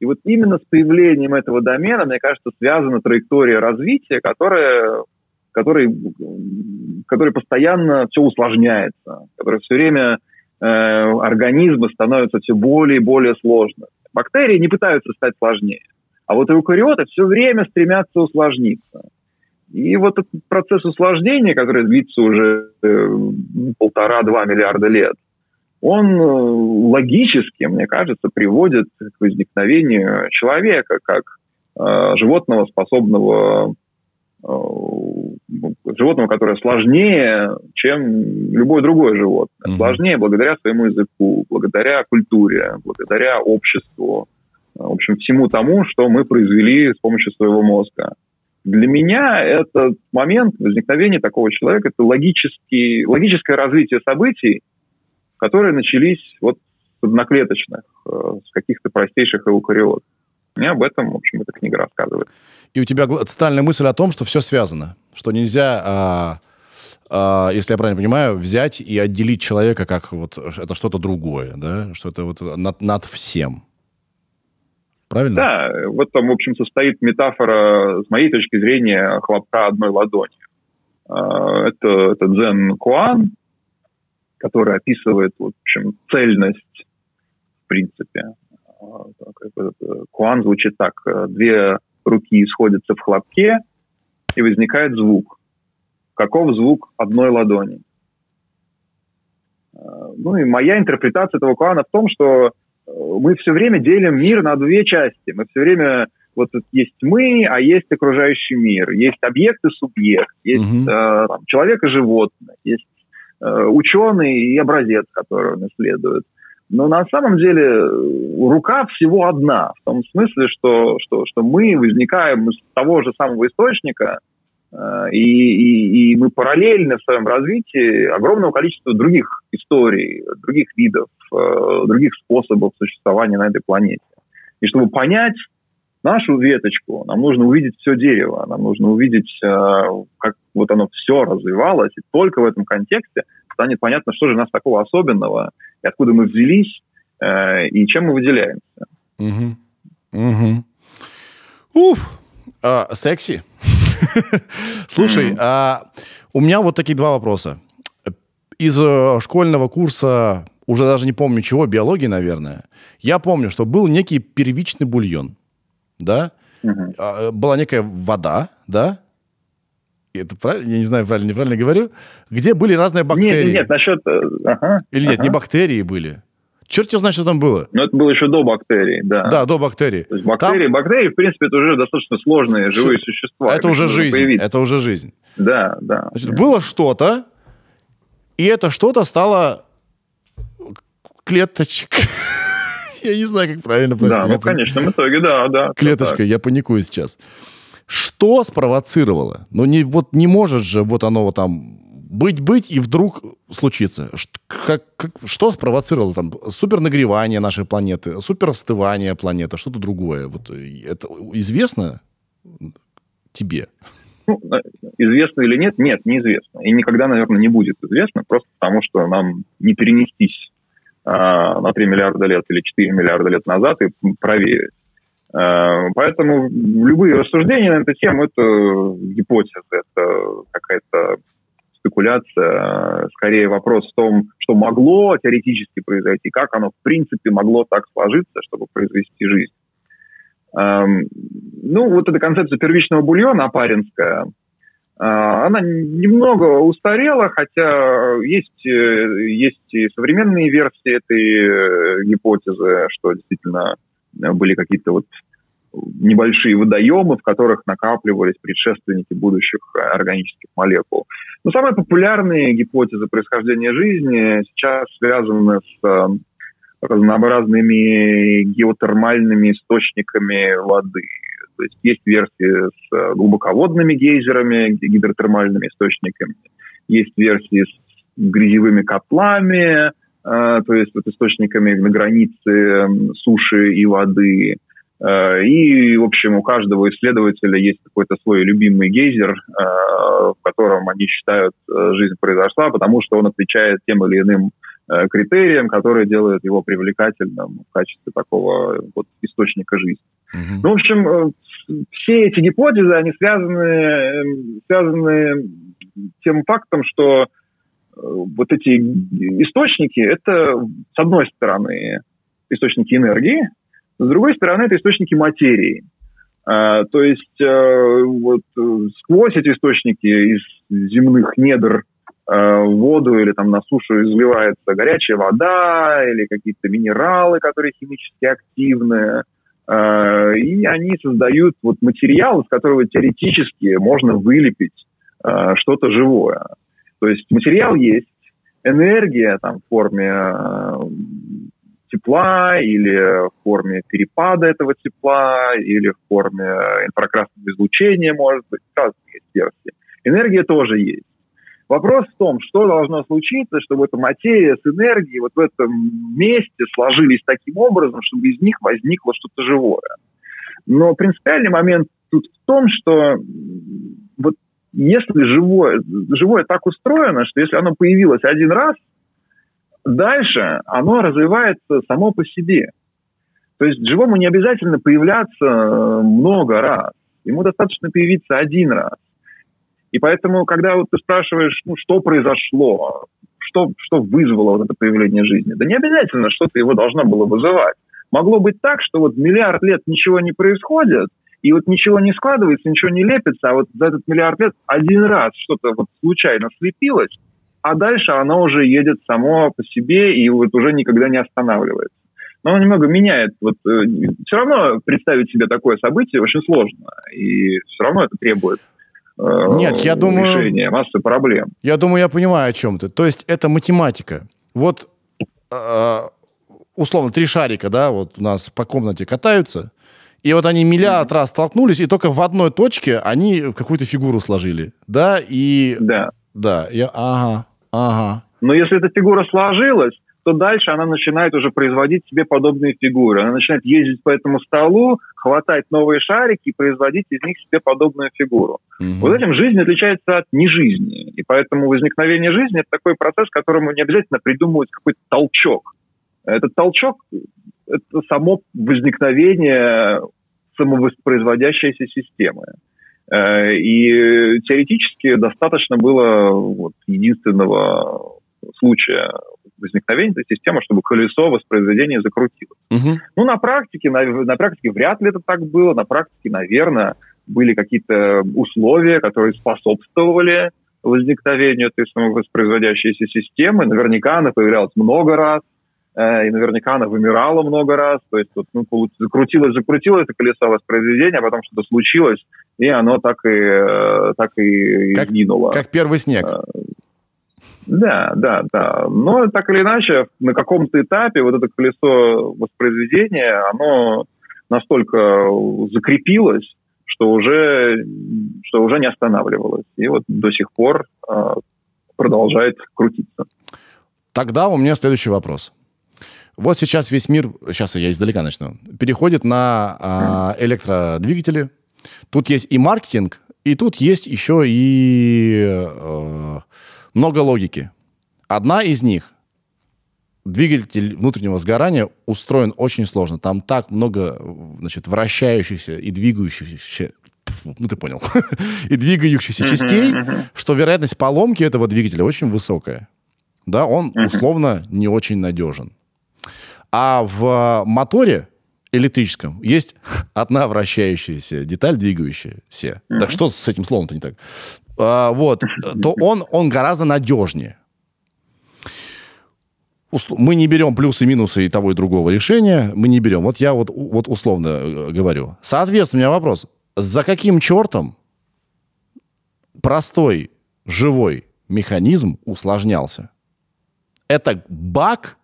И вот именно с появлением этого домена, мне кажется, связана траектория развития, которая, который, который постоянно все усложняется, которая все время э, организмы становятся все более и более сложными. Бактерии не пытаются стать сложнее, а вот эукариоты все время стремятся усложниться. И вот этот процесс усложнения, который длится уже э, полтора-два миллиарда лет, он э, логически, мне кажется, приводит к возникновению человека как э, животного, способного э, животного, которое сложнее, чем любое другое животное. Mm-hmm. Сложнее благодаря своему языку, благодаря культуре, благодаря обществу, в общем, всему тому, что мы произвели с помощью своего мозга. Для меня этот момент возникновения такого человека – это логическое развитие событий, которые начались вот с одноклеточных, э, с каких-то простейших эукариот. И об этом, в общем, эта книга рассказывает. И у тебя центральная мысль о том, что все связано, что нельзя, а, а, если я правильно понимаю, взять и отделить человека как вот это что-то другое, да, что это вот над, над всем. Правильно? Да, в этом, в общем, состоит метафора, с моей точки зрения, хлопка одной ладонью. А, это, это Дзен Куан, который описывает, в общем, цельность, в принципе. А, Куан звучит так. Две руки сходятся в хлопке, и возникает звук. Каков звук одной ладони? А, ну и моя интерпретация этого Куана в том, что мы все время делим мир на две части. Мы все время вот есть мы, а есть окружающий мир, есть объект и субъект, есть угу. э, там, человек и животное, есть э, ученый и образец, который он исследует. Но на самом деле э, рука всего одна, в том смысле, что, что, что мы возникаем из того же самого источника, и, и, и мы параллельно в своем развитии огромного количества других историй, других видов, Э, других способов существования на этой планете. И чтобы понять нашу веточку, нам нужно увидеть все дерево, нам нужно увидеть, э, как вот оно все развивалось, и только в этом контексте станет понятно, что же у нас такого особенного, и откуда мы взялись, э, и чем мы выделяемся. Угу. Угу. Уф, а, секси. Слушай, а, у меня вот такие два вопроса. Из школьного курса уже даже не помню чего, биологии, наверное, я помню, что был некий первичный бульон, да, угу. была некая вода, да, это правильно, я не знаю, правильно, неправильно говорю, где были разные бактерии. Нет, нет, насчет... Э, ага, Или нет, ага. не бактерии были. Черт его знает, что там было. Но это было еще до бактерий, да. Да, до бактерий. То есть бактерии, там... бактерии, в принципе, это уже достаточно сложные живые Все. существа. Это уже жизнь, появиться. это уже жизнь. Да, да. Значит, да. было что-то, и это что-то стало клеточек. Я не знаю, как правильно прости. Да, ну, в конечном итоге, да, да. Клеточка, я паникую сейчас. Что спровоцировало? Ну, не, вот не может же вот оно вот там быть-быть и вдруг случится. Как, как, что спровоцировало там супернагревание нашей планеты, суперостывание планеты, что-то другое? Вот это известно тебе? Ну, э, известно или нет? Нет, неизвестно. И никогда, наверное, не будет известно, просто потому что нам не перенестись а, на 3 миллиарда лет или 4 миллиарда лет назад и проверить. А, поэтому любые рассуждения на эту тему – это гипотеза, это какая-то спекуляция. Скорее вопрос в том, что могло теоретически произойти, как оно в принципе могло так сложиться, чтобы произвести жизнь. Ну, вот эта концепция первичного бульона апаринская – а, она немного устарела, хотя есть, э, есть и современные версии этой э, гипотезы, что действительно были какие-то вот небольшие водоемы, в которых накапливались предшественники будущих органических молекул. Но самые популярные гипотезы происхождения жизни сейчас связаны с э, разнообразными геотермальными источниками воды. То есть есть версии с глубоководными гейзерами, гидротермальными источниками, есть версии с грязевыми котлами, э, то есть вот источниками на границе суши и воды. Э, и, в общем, у каждого исследователя есть какой-то свой любимый гейзер, э, в котором они считают, жизнь произошла, потому что он отвечает тем или иным критериям, которые делают его привлекательным в качестве такого вот источника жизни. Mm-hmm. Ну, в общем, все эти гипотезы, они связаны, связаны тем фактом, что вот эти источники, это, с одной стороны, источники энергии, с другой стороны, это источники материи. А, то есть а, вот сквозь эти источники из земных недр в воду или там на сушу изливается горячая вода или какие-то минералы, которые химически активны, и они создают вот материал, из которого теоретически можно вылепить что-то живое. То есть материал есть, энергия там, в форме э, тепла или в форме перепада этого тепла или в форме инфракрасного излучения, может быть, разные есть версии. Энергия тоже есть. Вопрос в том, что должно случиться, чтобы эта материя с энергией вот в этом месте сложились таким образом, чтобы из них возникло что-то живое. Но принципиальный момент тут в том, что вот если живое, живое так устроено, что если оно появилось один раз, дальше оно развивается само по себе. То есть живому не обязательно появляться э, много раз. Ему достаточно появиться один раз. И поэтому, когда вот ты спрашиваешь, ну, что произошло, что, что вызвало вот это появление жизни, да не обязательно что-то его должно было вызывать. Могло быть так, что вот миллиард лет ничего не происходит, и вот ничего не складывается, ничего не лепится, а вот за этот миллиард лет один раз что-то вот случайно слепилось, а дальше оно уже едет само по себе и вот уже никогда не останавливается. Но оно немного меняет. Вот, э, все равно представить себе такое событие очень сложно, и все равно это требует э, Нет, я думаю... решения массы проблем. Я думаю, я понимаю, о чем ты. То есть это математика. Вот э, условно три шарика, да, вот у нас по комнате катаются, и вот они миллиард раз столкнулись, и только в одной точке они какую-то фигуру сложили. Да, и... Да. Да, я... Ага, ага. Но если эта фигура сложилась, то дальше она начинает уже производить себе подобные фигуры. Она начинает ездить по этому столу, хватать новые шарики и производить из них себе подобную фигуру. Угу. Вот этим жизнь отличается от нежизни. И поэтому возникновение жизни – это такой процесс, которому не обязательно придумывать какой-то толчок. Этот толчок это само возникновение самовоспроизводящейся системы. Э, и теоретически достаточно было вот, единственного случая возникновения этой системы, чтобы колесо воспроизведения закрутилось. Угу. Ну, на практике, на, на практике вряд ли это так было. На практике, наверное, были какие-то условия, которые способствовали возникновению этой самовоспроизводящейся системы. Наверняка она появлялась много раз. Э, и наверняка она вымирала много раз, то есть вот, ну, закрутилось, закрутилось это колесо воспроизведения, а потом что-то случилось, и оно так и, э, так и как, гинуло. Как первый снег. Э, да, да, да. Но так или иначе, на каком-то этапе вот это колесо воспроизведения, оно настолько закрепилось, что уже, что уже не останавливалось. И вот до сих пор продолжает крутиться. Тогда у меня следующий вопрос. Вот сейчас весь мир, сейчас я издалека начну, переходит на а, электродвигатели. Тут есть и маркетинг, и тут есть еще и э, много логики. Одна из них двигатель внутреннего сгорания устроен очень сложно. Там так много, значит, вращающихся и двигающихся, ну ты понял, и двигающихся частей, что вероятность поломки этого двигателя очень высокая. Да, он условно не очень надежен. А в моторе электрическом есть одна вращающаяся деталь, двигающаяся. Mm-hmm. Так что с этим словом-то не так? А, вот, то он, он гораздо надежнее. Мы не берем плюсы и минусы и того и другого решения. Мы не берем. Вот я вот, вот условно э, говорю. Соответственно, у меня вопрос. За каким чертом простой живой механизм усложнялся? Это баг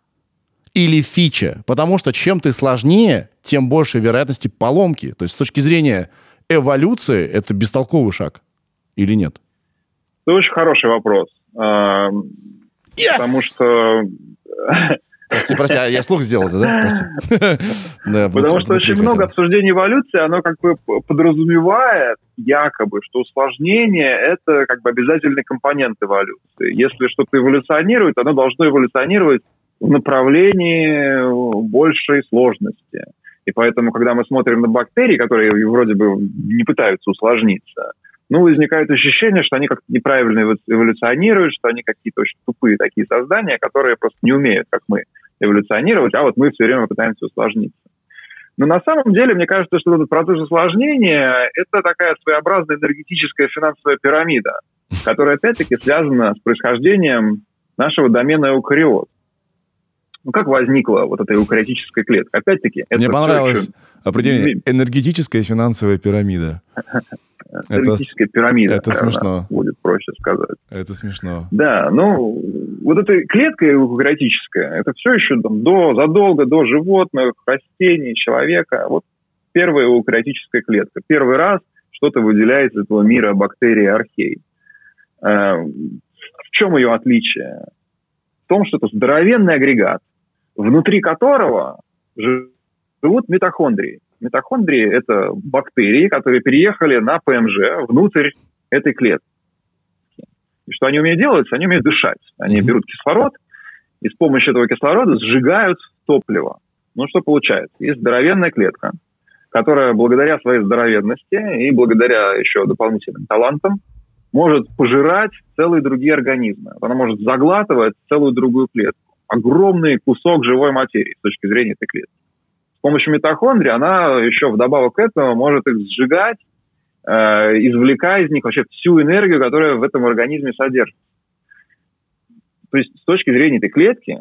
или фича? Потому что чем ты сложнее, тем больше вероятности поломки. То есть с точки зрения эволюции это бестолковый шаг или нет? Это очень хороший вопрос. А, Yes! Потому что Прости, прости, а я слух сделал, да? Прости. Да, Потому что очень много обсуждений эволюции, оно как бы подразумевает якобы, что усложнение – это как бы обязательный компонент эволюции. Если что-то эволюционирует, оно должно эволюционировать направлении большей сложности. И поэтому, когда мы смотрим на бактерии, которые вроде бы не пытаются усложниться, ну, возникает ощущение, что они как-то неправильно эво- эволюционируют, что они какие-то очень тупые такие создания, которые просто не умеют, как мы, эволюционировать, а вот мы все время пытаемся усложниться. Но на самом деле, мне кажется, что этот процесс усложнения – это такая своеобразная энергетическая финансовая пирамида, которая, опять-таки, связана с происхождением нашего домена эукариот. Ну, как возникла вот эта эукариотическая клетка? Опять-таки, это Мне понравилось еще определение. Энергетическая финансовая пирамида. Это, энергетическая пирамида. это смешно. Будет проще сказать. это смешно. Да, ну, вот эта клетка эукариотическая, это все еще там, до, задолго до животных, растений, человека. Вот первая эукариотическая клетка. Первый раз что-то выделяет из этого мира бактерии архей. Э, В чем ее отличие? В том, что это здоровенный агрегат, внутри которого живут митохондрии. Митохондрии – это бактерии, которые переехали на ПМЖ внутрь этой клетки. И что они умеют делать? Они умеют дышать. Они берут кислород и с помощью этого кислорода сжигают топливо. Ну, что получается? Есть здоровенная клетка, которая благодаря своей здоровенности и благодаря еще дополнительным талантам может пожирать целые другие организмы. Она может заглатывать целую другую клетку. Огромный кусок живой материи с точки зрения этой клетки. С помощью митохондрий она еще вдобавок к этому может их сжигать, э, извлекая из них вообще всю энергию, которая в этом организме содержится. То есть с точки зрения этой клетки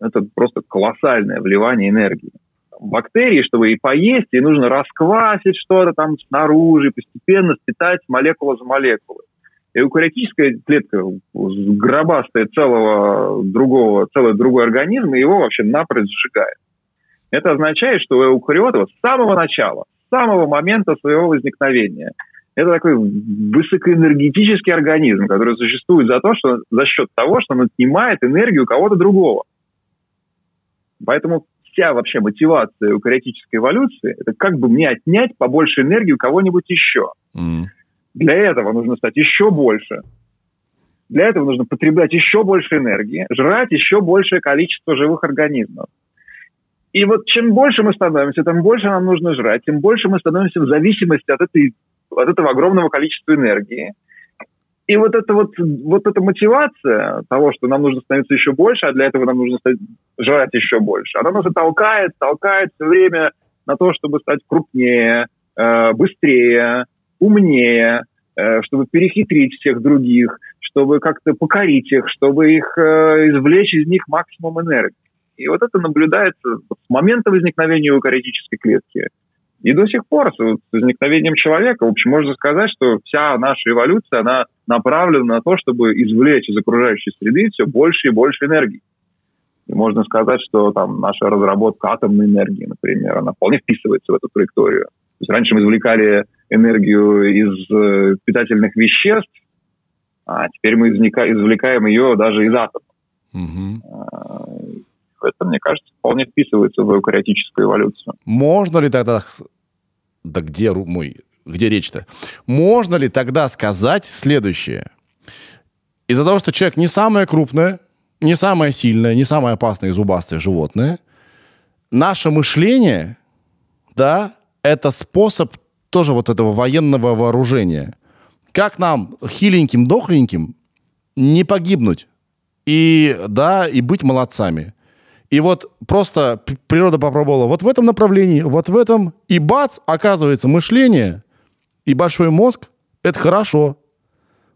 это просто колоссальное вливание энергии. Бактерии, чтобы и поесть, и нужно расквасить что-то там снаружи, постепенно впитать молекула за молекулой. Эукариотическая клетка гробастая целого другого, целый другой организм, и его вообще напрочь сжигает. Это означает, что у эукариотов с самого начала, с самого момента своего возникновения, это такой высокоэнергетический организм, который существует за, то, что, за счет того, что он отнимает энергию кого-то другого. Поэтому вся вообще мотивация эукариотической эволюции – это как бы мне отнять побольше энергии у кого-нибудь еще. М. Для этого нужно стать еще больше. Для этого нужно потреблять еще больше энергии, жрать еще большее количество живых организмов. И вот чем больше мы становимся, тем больше нам нужно жрать, тем больше мы становимся в зависимости от, этой, от этого огромного количества энергии. И вот эта вот, вот эта мотивация того, что нам нужно становиться еще больше, а для этого нам нужно жрать еще больше, она нас и толкает, толкает все время на то, чтобы стать крупнее, э, быстрее, умнее, э, чтобы перехитрить всех других, чтобы как-то покорить их, чтобы их э, извлечь из них максимум энергии. И вот это наблюдается с момента возникновения эукариотической клетки. И до сих пор с возникновением человека, в общем, можно сказать, что вся наша эволюция, она направлена на то, чтобы извлечь из окружающей среды все больше и больше энергии. И можно сказать, что там наша разработка атомной энергии, например, она вполне вписывается в эту траекторию. То есть раньше мы извлекали энергию из э, питательных веществ, а теперь мы извлека- извлекаем ее даже из атомов. Мгм. А, Это, мне кажется, вполне вписывается в эукариотическую эволюцию. Можно ли тогда... Да где мой... Где речь-то? Можно ли тогда сказать следующее? Из-за того, что человек не самое крупное, не самое сильное, не самое опасное и зубастое животное, наше мышление, да, это способ тоже вот этого военного вооружения. Как нам, хиленьким, дохленьким, не погибнуть и, да, и быть молодцами. И вот просто природа попробовала вот в этом направлении, вот в этом, и бац, оказывается, мышление и большой мозг – это хорошо.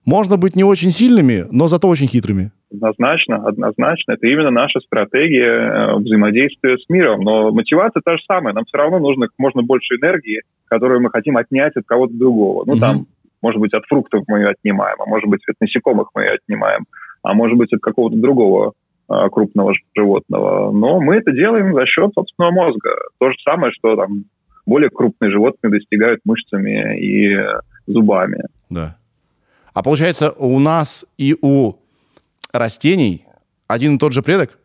Можно быть не очень сильными, но зато очень хитрыми. Однозначно, однозначно. Это именно наша стратегия э, взаимодействия с миром. Но мотивация та же самая. Нам все равно нужно как можно больше энергии, которую мы хотим отнять от кого-то другого. Ну, Мгм. там, может быть, от фруктов мы ее отнимаем, а может быть, от насекомых мы ее отнимаем, а может быть, от какого-то другого а, крупного животного. Но мы это делаем за счет собственного мозга. То же самое, что там более крупные животные достигают мышцами и зубами. Да. А получается, у нас и у растений один и тот же предок?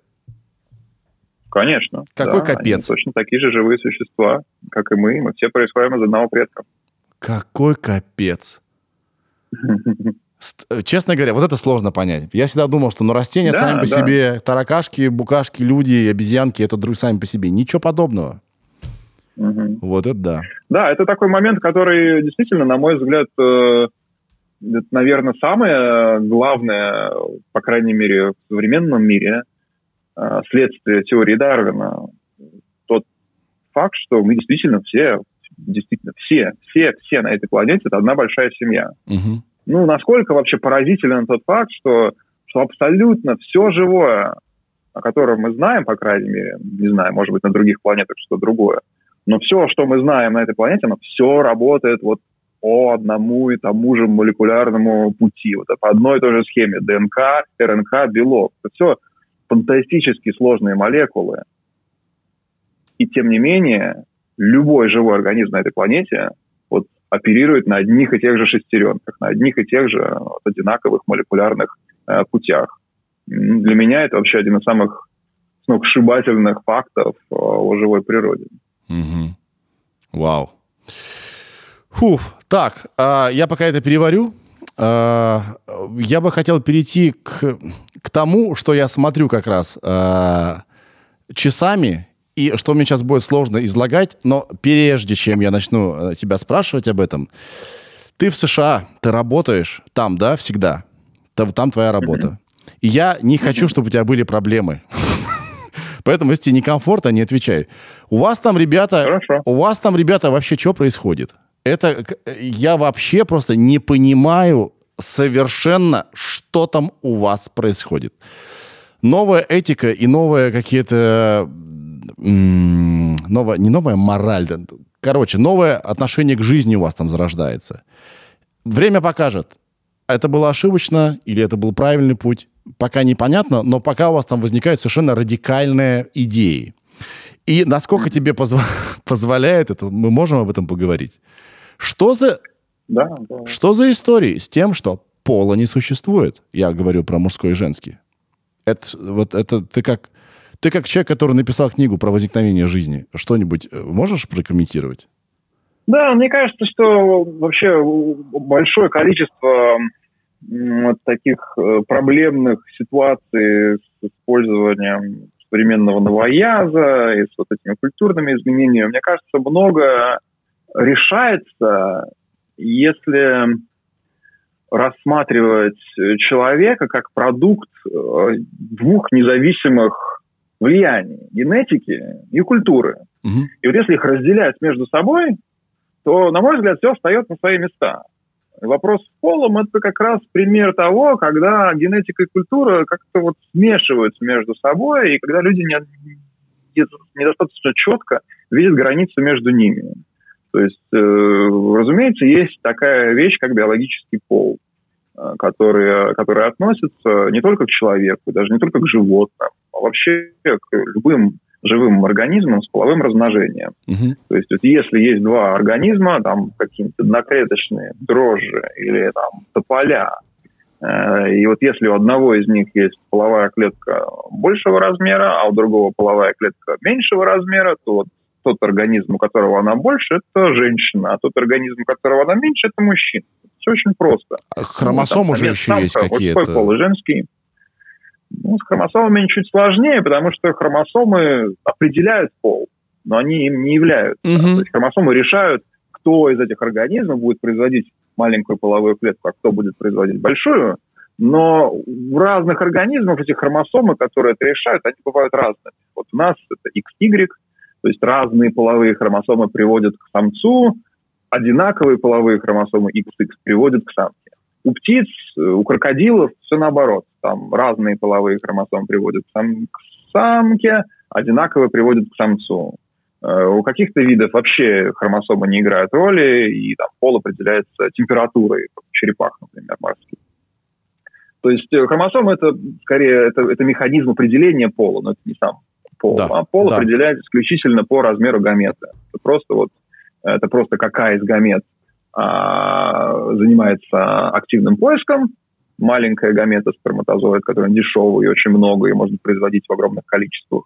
Конечно. Какой да, капец. Они точно такие же живые существа, как и мы. Мы все происходим из одного предка. Какой капец. Ст- Честно говоря, вот это сложно понять. Я всегда думал, что ну, растения Да, сами по да. себе, таракашки, букашки, люди, обезьянки, это друг сами по себе. Ничего подобного. Мгм. Вот это да. Да, это такой момент, который действительно, на мой взгляд, э, это, наверное, самое главное, по крайней мере, в современном мире, э, следствие теории Дарвина. Тот факт, что мы действительно все, действительно все, все, все на этой планете, это одна большая семья. Мгм. Ну, насколько вообще поразителен тот факт, что, что абсолютно все живое, о котором мы знаем, по крайней мере, не знаю, может быть, на других планетах что-то другое, но все, что мы знаем на этой планете, оно все работает вот по одному и тому же молекулярному пути, вот по одной и той же схеме. ДНК, РНК, белок. Это все фантастически сложные молекулы. И тем не менее, любой живой организм на этой планете вот, оперирует на одних и тех же шестеренках, на одних и тех же вот, одинаковых молекулярных э, путях. Для меня это вообще один из самых сногсшибательных фактов э, о живой природе. Мгм. Вау. Фуф. Так, а, я пока это переварю. а, я бы хотел перейти к, к тому, что я смотрю как раз а, часами, и что мне сейчас будет сложно излагать, но прежде чем я начну э, тебя спрашивать об этом, ты в США, ты работаешь там, да, всегда? Там, там твоя работа. И я не хочу, чтобы у тебя были проблемы. Поэтому, если тебе некомфортно, не отвечай. У вас там, ребята, Хорошо. у вас там, ребята, вообще что происходит? Это я вообще просто не понимаю совершенно, что там у вас происходит. Новая этика и новая какие-то... Новая, не новая мораль, короче, новое отношение к жизни у вас там зарождается. Время покажет, это было ошибочно или это был правильный путь. Пока непонятно, но пока у вас там возникают совершенно радикальные идеи. И насколько тебе позва- позволяет это, мы можем об этом поговорить. Что за, Да, да. что за истории с тем, что пола не существует? Я говорю про мужской и женский. Это, вот это ты как, ты как человек, который написал книгу про возникновение жизни. Что-нибудь э, можешь прокомментировать? Да, мне кажется, что вообще большое количество таких э, проблемных ситуаций с использованием современного новояза и с вот этими культурными изменениями, мне кажется, много решается, если рассматривать человека как продукт э, двух независимых влияний – генетики и культуры. Мгм. И вот если их разделять между собой, то, на мой взгляд, все встает на свои места. Вопрос с полом – это как раз пример того, когда генетика и культура как-то вот смешиваются между собой, и когда люди не- недостаточно четко видят границу между ними. То есть, э, разумеется, есть такая вещь, как биологический пол, э, который, который относится не только к человеку, даже не только к животным, а вообще к любым живым организмам с половым размножением. Мгм. То есть вот если есть два организма, там какие-нибудь одноклеточные, дрожжи или там тополя, э, и вот если у одного из них есть половая клетка большего размера, а у другого половая клетка меньшего размера, то вот тот организм, у которого она больше, это женщина, а тот организм, у которого она меньше, это мужчина. Все очень просто. А Хромосомы Ну, же еще есть самка, мужской какие-то. пол и женский. Ну, с хромосомами чуть сложнее, потому что хромосомы определяют пол, но они им не являются. Мгм. То есть хромосомы решают, кто из этих организмов будет производить маленькую половую клетку, а кто будет производить большую. Но в разных организмах эти хромосомы, которые это решают, они бывают разными. Вот у нас это XY, то есть разные половые хромосомы приводят к самцу, одинаковые половые хромосомы XX приводят к самке. У птиц, э, у крокодилов все наоборот. Там разные половые хромосомы приводят к, сам- к самке, одинаковые приводят к самцу. Э, У каких-то видов вообще хромосомы не играют роли, и там пол определяется температурой, как у черепах, например, морских. То есть э, хромосома это скорее это, это механизм определения пола, но это не сам пол. Да, а пол да. определяется исключительно по размеру гамета. Это просто вот это просто какая из гамет а, занимается активным поиском. Маленькая гамета сперматозоид, который дешевый и очень много, и можно производить в огромных количествах.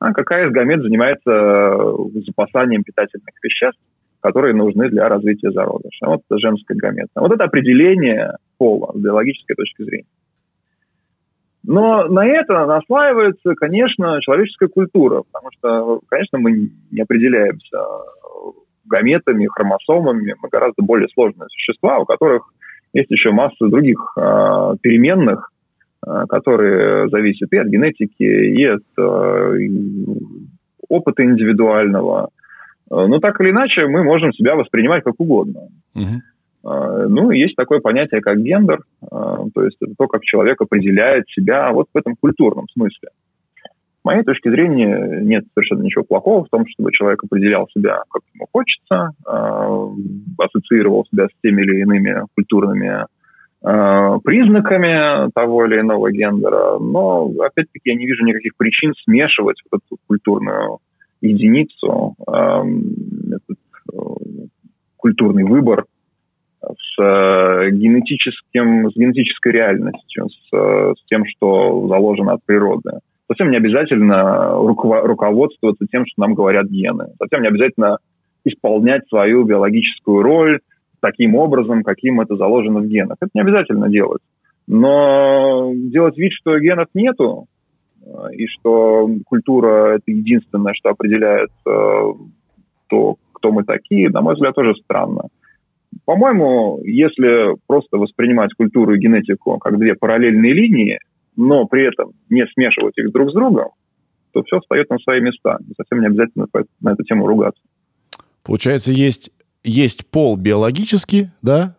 А какая из гамет занимается э, запасанием питательных веществ, которые нужны для развития зародыша. Вот это женская гамета. Вот это определение пола с биологической точки зрения. Но на это наслаивается, конечно, человеческая культура, потому что, конечно, мы не определяемся гаметами, хромосомами, мы гораздо более сложные существа, у которых есть еще масса других э, переменных, э, которые зависят и от генетики, и от э, опыта индивидуального. Но так или иначе мы можем себя воспринимать как угодно. Угу. Ну, есть такое понятие, как гендер, то есть это то, как человек определяет себя вот в этом культурном смысле. С моей точки зрения, нет совершенно ничего плохого в том, чтобы человек определял себя, как ему хочется, ассоциировал себя с теми или иными культурными признаками того или иного гендера, но, опять-таки, я не вижу никаких причин смешивать вот эту культурную единицу, этот культурный выбор генетическим, с генетической реальностью, с, с тем, что заложено от природы. Совсем не обязательно руково- руководствоваться тем, что нам говорят гены. Совсем не обязательно исполнять свою биологическую роль таким образом, каким это заложено в генах. Это не обязательно делать. Но делать вид, что генов нету, и что культура – это единственное, что определяет э, то, кто мы такие, на мой взгляд, тоже странно. По-моему, если просто воспринимать культуру и генетику как две параллельные линии, но при этом не смешивать их друг с другом, то все встает на свои места. И совсем не обязательно на эту тему ругаться. Получается, есть, есть пол биологический, да?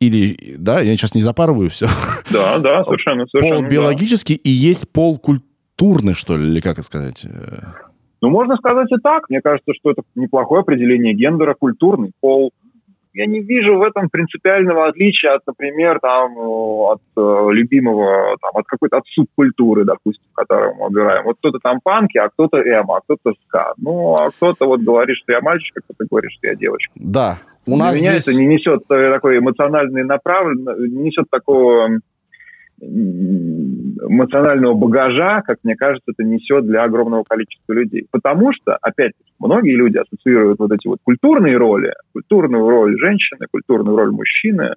Или, да, я сейчас не запарываю все. Да, да, совершенно. совершенно пол биологический да. и есть пол культурный, что ли, или как это сказать? Ну, можно сказать и так. Мне кажется, что это неплохое определение гендера, культурный пол. Я не вижу в этом принципиального отличия от, например, там, от э, любимого, там, от какой-то от субкультуры, допустим, которую мы выбираем. Вот кто-то там панки, а кто-то эмо, а кто-то ска. Ну, а кто-то вот говорит, что я мальчик, а кто-то говорит, что я девочка. Да. У Для нас меня здесь... это не несет такой эмоциональный направленности, не несет такого эмоционального багажа, как мне кажется, это несет для огромного количества людей. Потому что, опять многие люди ассоциируют вот эти вот культурные роли, культурную роль женщины, культурную роль мужчины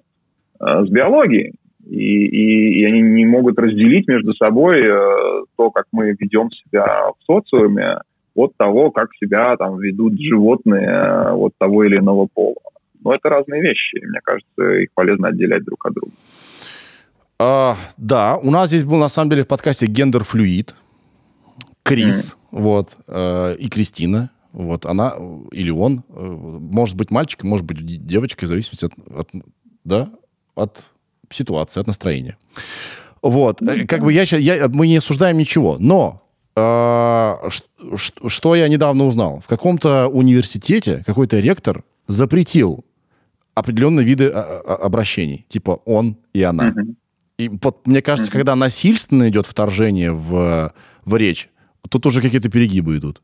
э, с биологией. И, и, и они не могут разделить между собой э, то, как мы ведем себя в социуме, от того, как себя там ведут животные э, от того или иного пола. Но это разные вещи, и мне кажется, их полезно отделять друг от друга. А, да, у нас здесь был на самом деле в подкасте гендер-флюид. Крис, mm. вот, э, и Кристина. Вот она или он, э, может быть мальчиком, может быть девочкой, в зависимости от, от, да, от ситуации, от настроения. Вот, mm-hmm. как бы я, я, мы не осуждаем ничего, но э, что, что я недавно узнал? В каком-то университете какой-то ректор запретил определенные виды а, а, обращений, типа он и она. Mm-hmm. И вот мне кажется, mm-hmm. когда насильственно идет вторжение в, в речь, тут уже какие-то перегибы идут.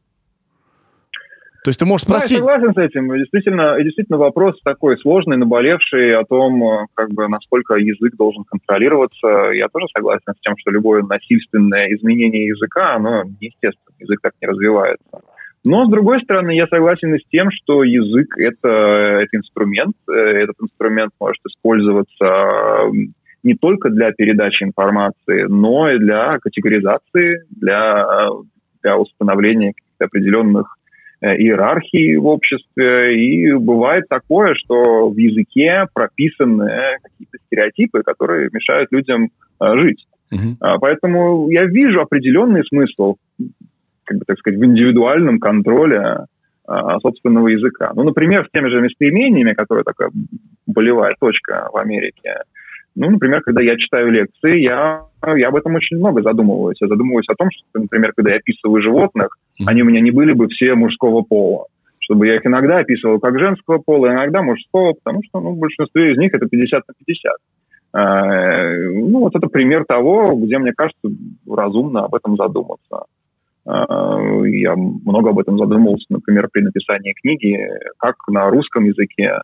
То есть ты можешь спросить... Да, я согласен с этим. Действительно, действительно вопрос такой сложный, наболевший о том, как бы, насколько язык должен контролироваться. Я тоже согласен с тем, что любое насильственное изменение языка, оно неестественно. Язык так не развивается. Но, с другой стороны, я согласен и с тем, что язык это, – это инструмент. Этот инструмент может использоваться не только для передачи информации, но и для категоризации, для, для установления определенных э, иерархий в обществе. И бывает такое, что в языке прописаны какие-то стереотипы, которые мешают людям э, жить. Uh-huh. Поэтому я вижу определенный смысл, как бы так сказать, в индивидуальном контроле собственного языка. Ну, например, с теми же местоимениями, которые такая болевая точка в Америке, ну, например, когда я читаю лекции, я, я об этом очень много задумываюсь. Я задумываюсь о том, что, например, когда я описываю животных, они у меня не были бы все мужского пола. Чтобы я их иногда описывал как женского пола, иногда мужского, потому что ну, в большинстве из них это 50 на 50. Ну, вот это пример того, где, мне кажется, разумно об этом задуматься. Я много об этом задумывался, например, при написании книги, как на русском языке,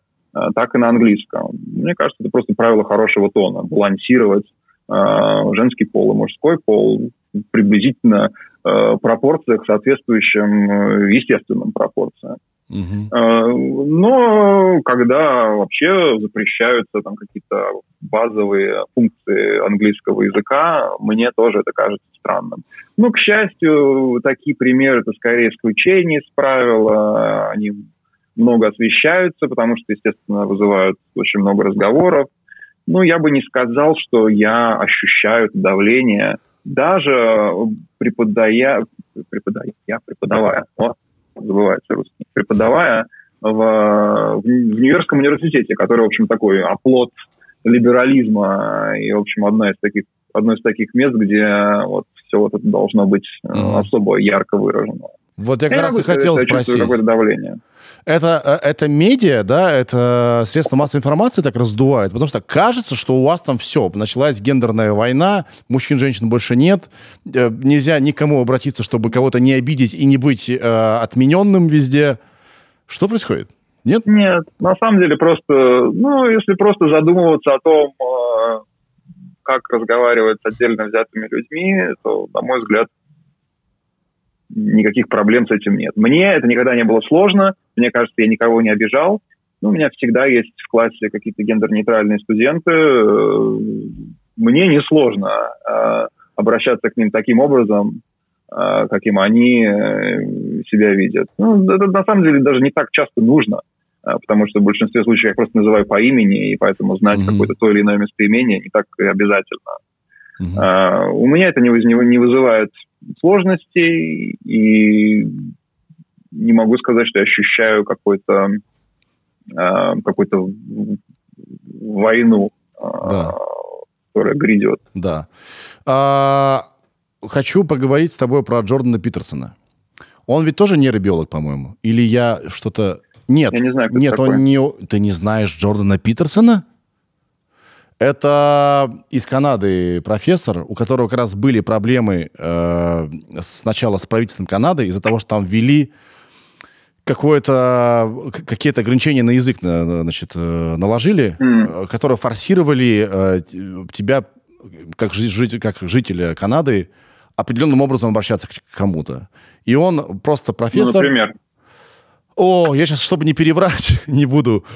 так и на английском. Мне кажется, это просто правило хорошего тона, балансировать женский пол и мужской пол приблизительно э, пропорциях, соответствующим э, естественным пропорциям. Угу. Но когда вообще запрещаются там какие-то базовые функции английского языка, мне тоже это кажется странным. Но, к счастью, такие примеры это скорее исключение из правила. Они много освещаются, потому что, естественно, вызывают очень много разговоров. Но я бы не сказал, что я ощущаю это давление даже преподая, преподая, преподавая, о, забывается русский, преподавая в, в Нью-Йоркском университете, который, в общем, такой оплот либерализма и, в общем, одна из таких, одно из таких мест, где вот все вот это должно быть mm-hmm. особо ярко выражено. Вот я как раз и хотел спросить. какое-то давление. Это, э, это медиа, да, это средства массовой информации так раздувают, потому что кажется, что у вас там все, началась гендерная война, мужчин, женщин больше нет, э, нельзя никому обратиться, чтобы кого-то не обидеть и не быть э, отмененным везде. Что происходит? Нет? Нет, на самом деле просто, ну, если просто задумываться о том, э, как разговаривать с отдельно взятыми людьми, то, на мой взгляд, никаких проблем с этим нет. Мне это никогда не было сложно, мне кажется, я никого не обижал. Ну, у меня всегда есть в классе какие-то гендерно-нейтральные студенты. Мне несложно э, обращаться к ним таким образом, э, каким они э, себя видят. Ну, это на самом деле даже не так часто нужно, э, потому что в большинстве случаев я просто называю по имени, и поэтому знать mm-hmm. какое-то то или иное местоимение не так обязательно. Mm-hmm. Э, у меня это не, не вызывает сложностей, и не могу сказать, что я ощущаю какой-то э, какую-то войну, э, да. которая грядет. Да. А, хочу поговорить с тобой про Джордана Питерсона. Он ведь тоже нейробиолог, по-моему? Или я что-то... Нет, я не знаю, нет, он не... Ты не знаешь Джордана Питерсона? Это из Канады профессор, у которого как раз были проблемы э, сначала с правительством Канады из-за того, что там ввели какое-то какие-то ограничения на язык значит, э, наложили, mm. которые форсировали э, тебя как, житель, как жителя Канады определенным образом обращаться к кому-то. И он просто профессор... Ну, например? О, я сейчас, чтобы не переврать, не буду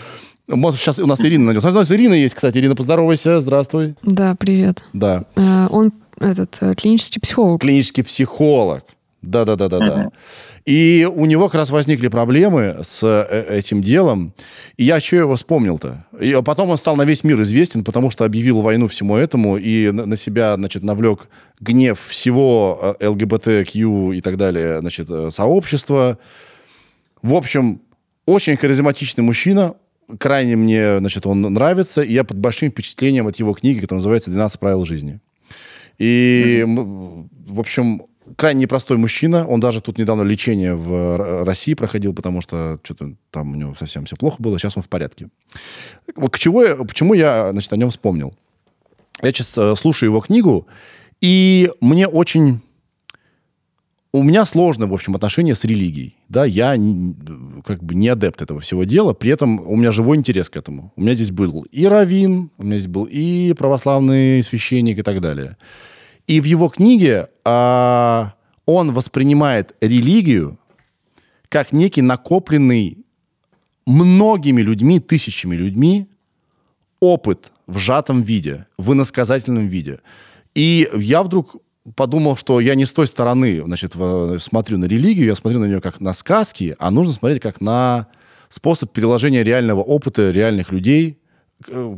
может, сейчас у нас Ирина найдется. У нас Ирина есть, кстати. Ирина, поздоровайся. Здравствуй. Да, привет. Да. Э, он этот э, клинический психолог. Клинический психолог. Да-да-да-да. да. И у него как раз возникли проблемы с э, этим делом. И я что его вспомнил-то? И потом он стал на весь мир известен, потому что объявил войну всему этому и на себя, значит, навлек гнев всего ЛГБТQ и так далее, значит, сообщества. В общем, очень харизматичный мужчина, крайне мне, значит, он нравится, и я под большим впечатлением от его книги, которая называется «12 правил жизни». И, mm-hmm. в общем, крайне непростой мужчина. Он даже тут недавно лечение в России проходил, потому что что-то там у него совсем все плохо было. Сейчас он в порядке. Вот к чему я, почему я значит, о нем вспомнил? Я сейчас э, слушаю его книгу, и мне очень у меня сложное, в общем, отношение с религией. Да, я как бы не адепт этого всего дела, при этом у меня живой интерес к этому. У меня здесь был и раввин, у меня здесь был и православный священник и так далее. И в его книге а, он воспринимает религию как некий накопленный многими людьми, тысячами людьми опыт в сжатом виде, в иносказательном виде. И я вдруг подумал, что я не с той стороны, значит, смотрю на религию, я смотрю на нее как на сказки, а нужно смотреть как на способ переложения реального опыта реальных людей. Э,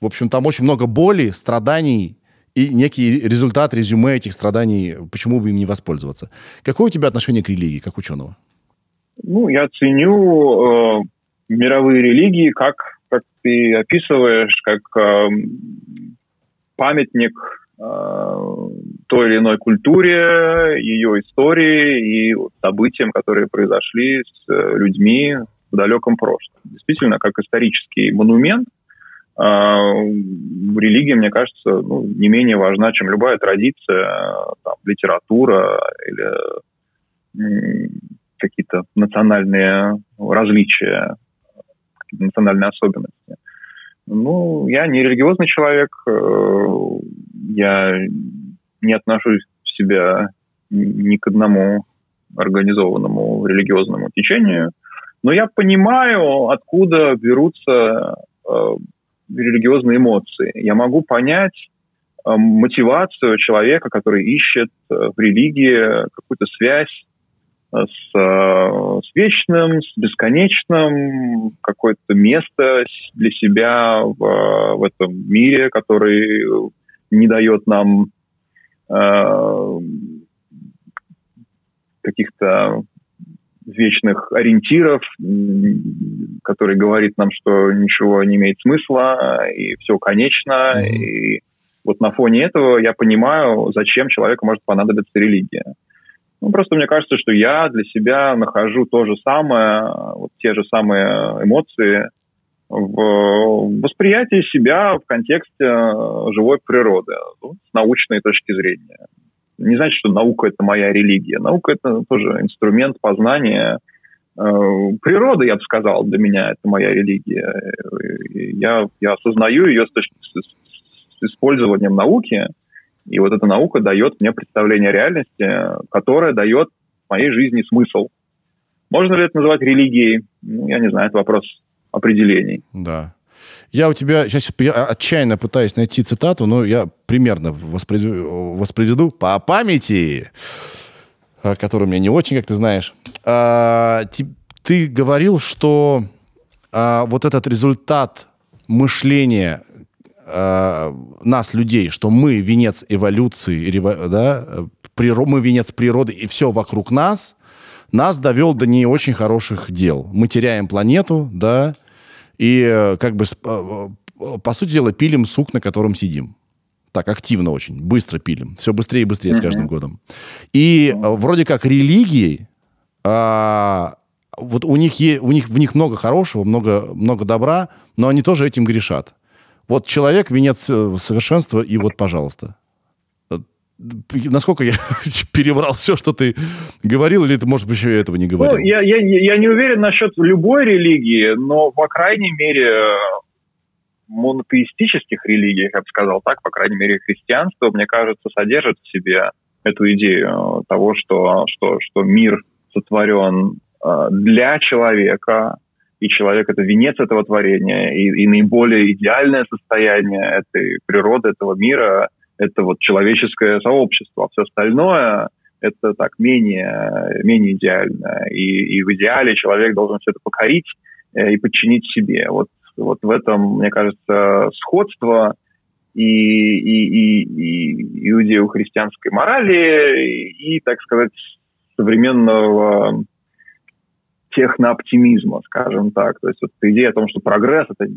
в общем, там очень много боли, страданий и некий результат, резюме этих страданий, почему бы им не воспользоваться. Какое у тебя отношение к религии, как ученого? Ну, я ценю э, мировые религии, как, как ты описываешь, как э, памятник Э, той или иной культуре, ее истории и событиям, которые произошли с э, людьми в далеком прошлом. Действительно, как исторический монумент, религия, мне кажется, ну, не менее важна, чем любая традиция, там, литература или какие-то национальные различия, национальные особенности. Ну, я не религиозный человек, э, я не отношусь себя ни к одному организованному религиозному течению, но я понимаю, откуда берутся э, религиозные эмоции. Я могу понять э, мотивацию человека, который ищет в религии какую-то связь с, с вечным, с бесконечным, какое-то место для себя в, в этом мире, который не дает нам э, каких-то вечных ориентиров, который говорит нам, что ничего не имеет смысла, и все конечно. И вот на фоне этого я понимаю, зачем человеку может понадобиться религия. Ну, просто мне кажется, что я для себя нахожу то же самое, вот те же самые эмоции в восприятии себя в контексте живой природы, ну, с научной точки зрения не значит, что наука это моя религия. Наука это тоже инструмент познания э, природы, я бы сказал, для меня это моя религия. Я, я осознаю ее с, с, с использованием науки, и вот эта наука дает мне представление о реальности, которая дает моей жизни смысл. Можно ли это называть религией? Ну, я не знаю, это вопрос определений. Да. Я у тебя сейчас я отчаянно пытаюсь найти цитату, но я примерно воспроизведу, воспроизведу по памяти, э, которую у меня не очень, как ты знаешь. А, ты, ты говорил, что а, вот этот результат мышления а, нас, людей, что мы венец эволюции, да, приро, мы венец природы, и все вокруг нас, нас довел до не очень хороших дел. Мы теряем планету, да, и э, как бы, э, э, по сути дела, пилим сук, на котором сидим. Так, активно очень, быстро пилим. Все быстрее и быстрее с каждым годом. И вроде как религии, а, вот у них, е, у них в них много хорошего, много, много добра, но они тоже этим грешат. Вот человек, венец совершенства, и вот, пожалуйста насколько я переврал все, что ты говорил, или ты, может быть, еще этого не говорил? Ну, я, я, я не уверен насчет любой религии, но, по крайней мере, монотеистических религиях, я бы сказал так, по крайней мере, христианство, мне кажется, содержит в себе эту идею того, что, что, что мир сотворен э, для человека, и человек — это венец этого творения, и, и наиболее идеальное состояние этой природы, этого мира — это вот человеческое сообщество, а все остальное это так менее, менее идеально. И, и в идеале человек должен все это покорить э, и подчинить себе. Вот, вот в этом, мне кажется, сходство и, и, и, и иудео-христианской морали, и, так сказать, современного технооптимизма, скажем так. То есть вот идея о том, что прогресс это,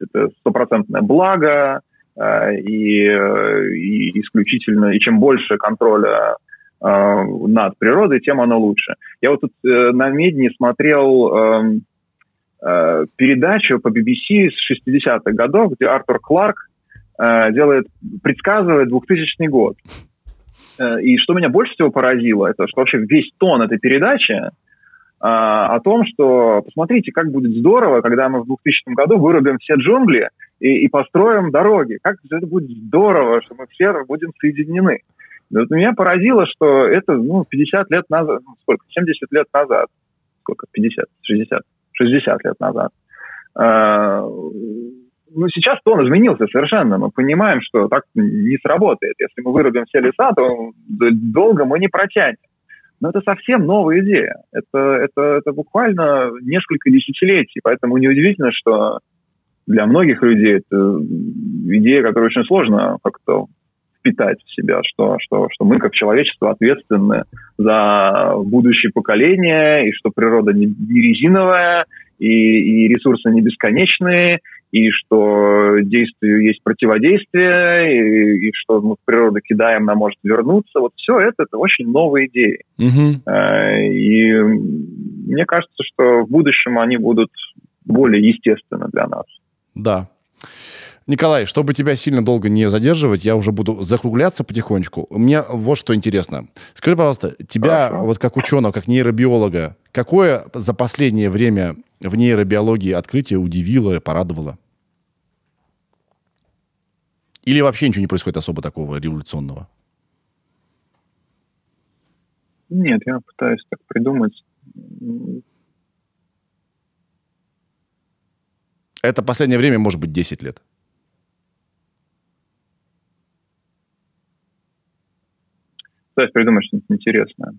это стопроцентное благо, Э, и, и исключительно, и чем больше контроля э, над природой, тем оно лучше. Я вот тут э, на Медне смотрел эм, передачу по BBC с 60-х годов, где Артур Кларк делает, предсказывает 2000 год. И что меня больше всего поразило, это что вообще весь тон этой передачи о том, что посмотрите, как будет здорово, когда мы в 2000 году вырубим все джунгли и, и построим дороги. Как это будет здорово, что мы все будем соединены. Вот меня поразило, что это ну, 50 лет назад, ну, сколько, 70 лет назад, сколько, 50, 60, 60 лет назад. А, ну, сейчас тон изменился совершенно. Мы понимаем, что так не сработает. Если мы вырубим все леса, то долго мы не протянем. Но это совсем новая идея. Это, это, это буквально несколько десятилетий. Поэтому неудивительно, что для многих людей это идея, которую очень сложно как-то впитать в себя, что, что, что мы как человечество ответственны за будущее поколение, и что природа не, не резиновая, и, и ресурсы не бесконечные, и что действию есть противодействие, и, и что мы в природу кидаем, она может вернуться. Вот все это, это очень новые идеи. Угу. И мне кажется, что в будущем они будут более естественны для нас. Да. Николай, чтобы тебя сильно долго не задерживать, я уже буду закругляться потихонечку. Мне вот что интересно. Скажи, пожалуйста, тебя, Хорошо. вот как ученого, как нейробиолога, какое за последнее время в нейробиологии открытие удивило, порадовало? Или вообще ничего не происходит особо такого революционного? Нет, я пытаюсь так придумать. Это последнее время может быть 10 лет. Пытаюсь придумать что-нибудь интересное.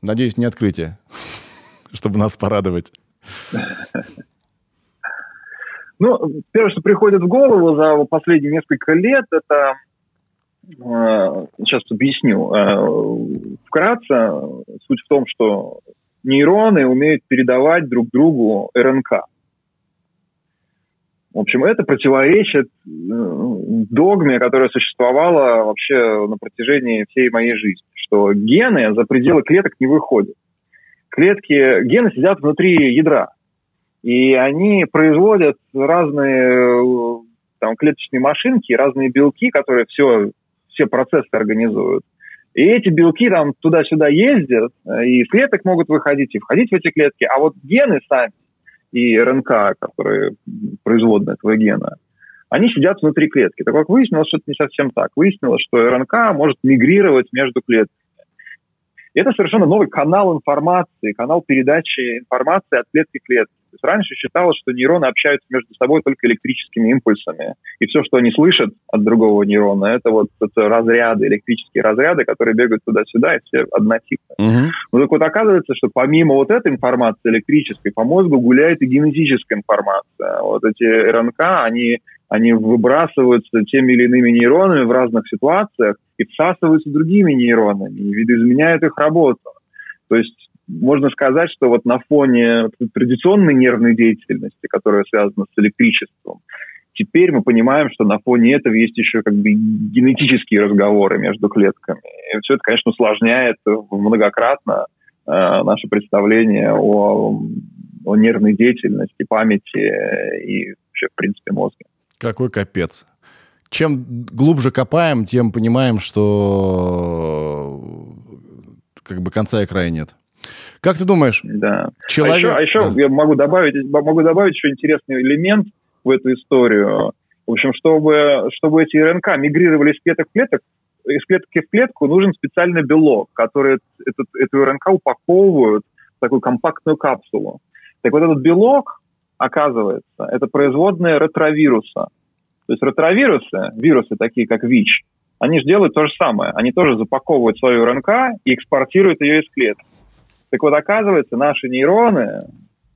Надеюсь, не открытие, чтобы нас порадовать. Ну, первое, что приходит в голову за последние несколько лет, это э, сейчас объясню. Э, Вкратце, суть в том, что нейроны умеют передавать друг другу РНК. В общем, это противоречит э, догме, которая существовала вообще на протяжении всей моей жизни, что гены за пределы клеток не выходят. Клетки, гены сидят внутри ядра, и они производят разные э, там, клеточные машинки, разные белки, которые все, все процессы организуют. И эти белки там туда-сюда ездят, э, и из клеток могут выходить, и входить в эти клетки. А вот гены сами и РНК, которые производные этого гена, они сидят внутри клетки. Так как выяснилось, что это не совсем так. Выяснилось, что РНК может мигрировать между клетками. И это совершенно новый канал информации, канал передачи информации от клетки к клетке. То есть раньше считалось, что нейроны общаются между собой только электрическими импульсами. И все, что они слышат от другого нейрона, это вот это разряды, электрические разряды, которые бегают туда-сюда, и все однотипные. Мгм. Но так вот оказывается, что помимо вот этой информации электрической, по мозгу гуляет и генетическая информация. Вот эти РНК, они, они выбрасываются теми или иными нейронами в разных ситуациях и всасываются другими нейронами, и видоизменяют их работу. То есть можно сказать, что вот на фоне традиционной нервной деятельности, которая связана с электричеством, теперь мы понимаем, что на фоне этого есть еще как бы генетические разговоры между клетками. И все это, конечно, усложняет многократно э, наше представление о, о нервной деятельности, памяти и вообще, в принципе, мозге. Какой капец. Чем глубже копаем, тем понимаем, что как бы конца и края нет. Как ты думаешь, Да. человек... А еще, а еще я могу добавить, могу добавить еще интересный элемент в эту историю. В общем, чтобы, чтобы эти РНК мигрировали из клеток в клеток, из клетки в клетку нужен специальный белок, который этот, эту РНК упаковывают в такую компактную капсулу. Так вот этот белок, оказывается, это производные ретровируса. То есть ретровирусы, вирусы такие как ВИЧ, они же делают то же самое. Они тоже запаковывают свою РНК и экспортируют ее из клеток. Так вот, оказывается, наши нейроны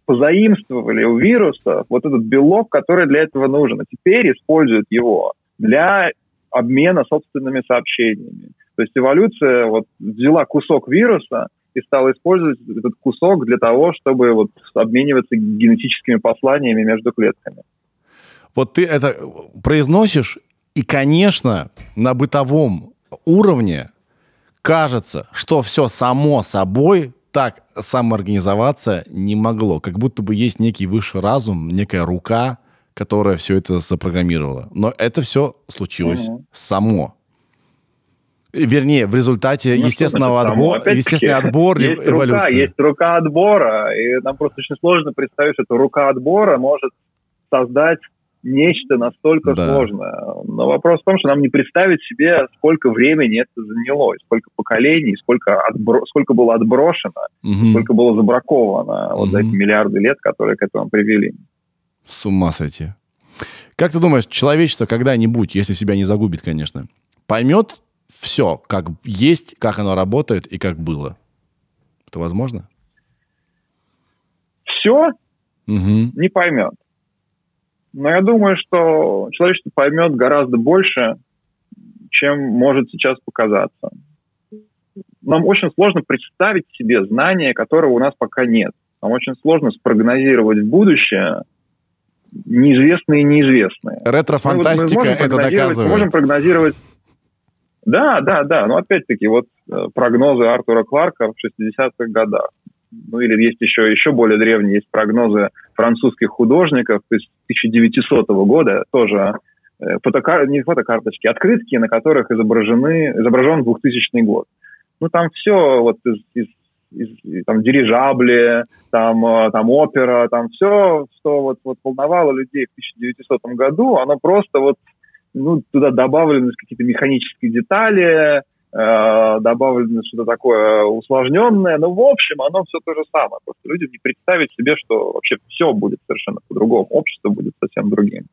позаимствовали у вируса вот этот белок, который для этого нужен, а теперь используют его для обмена собственными сообщениями. То есть эволюция вот взяла кусок вируса и стала использовать этот кусок для того, чтобы вот обмениваться генетическими посланиями между клетками. Вот ты это произносишь, и, конечно, на бытовом уровне кажется, что все само собой так самоорганизоваться не могло. Как будто бы есть некий высший разум, некая рука, которая все это запрограммировала. Но это все случилось Мгм. само. Вернее, в результате Ну, естественного отбора, естественный отбор есть эволюции. Рука, есть рука отбора, и нам просто очень сложно представить, что эта рука отбора может создать нечто настолько Да. сложное. Но вопрос в том, что нам не представить себе, сколько времени это заняло, и сколько поколений, сколько, отбро- сколько было отброшено, Мгм. сколько было забраковано вот за эти миллиарды лет, которые к этому привели. С ума сойти. Как ты думаешь, человечество когда-нибудь, если себя не загубит, конечно, поймет все, как есть, как оно работает и как было? Это возможно? Все Угу. не поймет. Но я думаю, что человечество поймет гораздо больше, чем может сейчас показаться. Нам очень сложно представить себе знания, которого у нас пока нет. Нам очень сложно спрогнозировать будущее неизвестные и неизвестные. Ретро-фантастика Мы вот- мы это прогнозировать- Мы доказывает. можем прогнозировать... Да, да, да. Но опять-таки, вот э, прогнозы Артура Кларка в 60-х годах. Ну или есть еще, еще более древние, есть прогнозы французских художников, есть 1900 года тоже э, фотокар... не фотокарточки, открытки, на которых изображены, изображен 2000 год. Ну там все вот из, из из, там дирижабли, там, э, там опера, там все, что вот, вот волновало людей в 1900 году, оно просто вот, ну, туда добавлены какие-то механические детали, добавлено что-то такое усложненное, но в общем оно все то же самое. Просто людям не представить себе, что вообще все будет совершенно по-другому, общество будет совсем другим.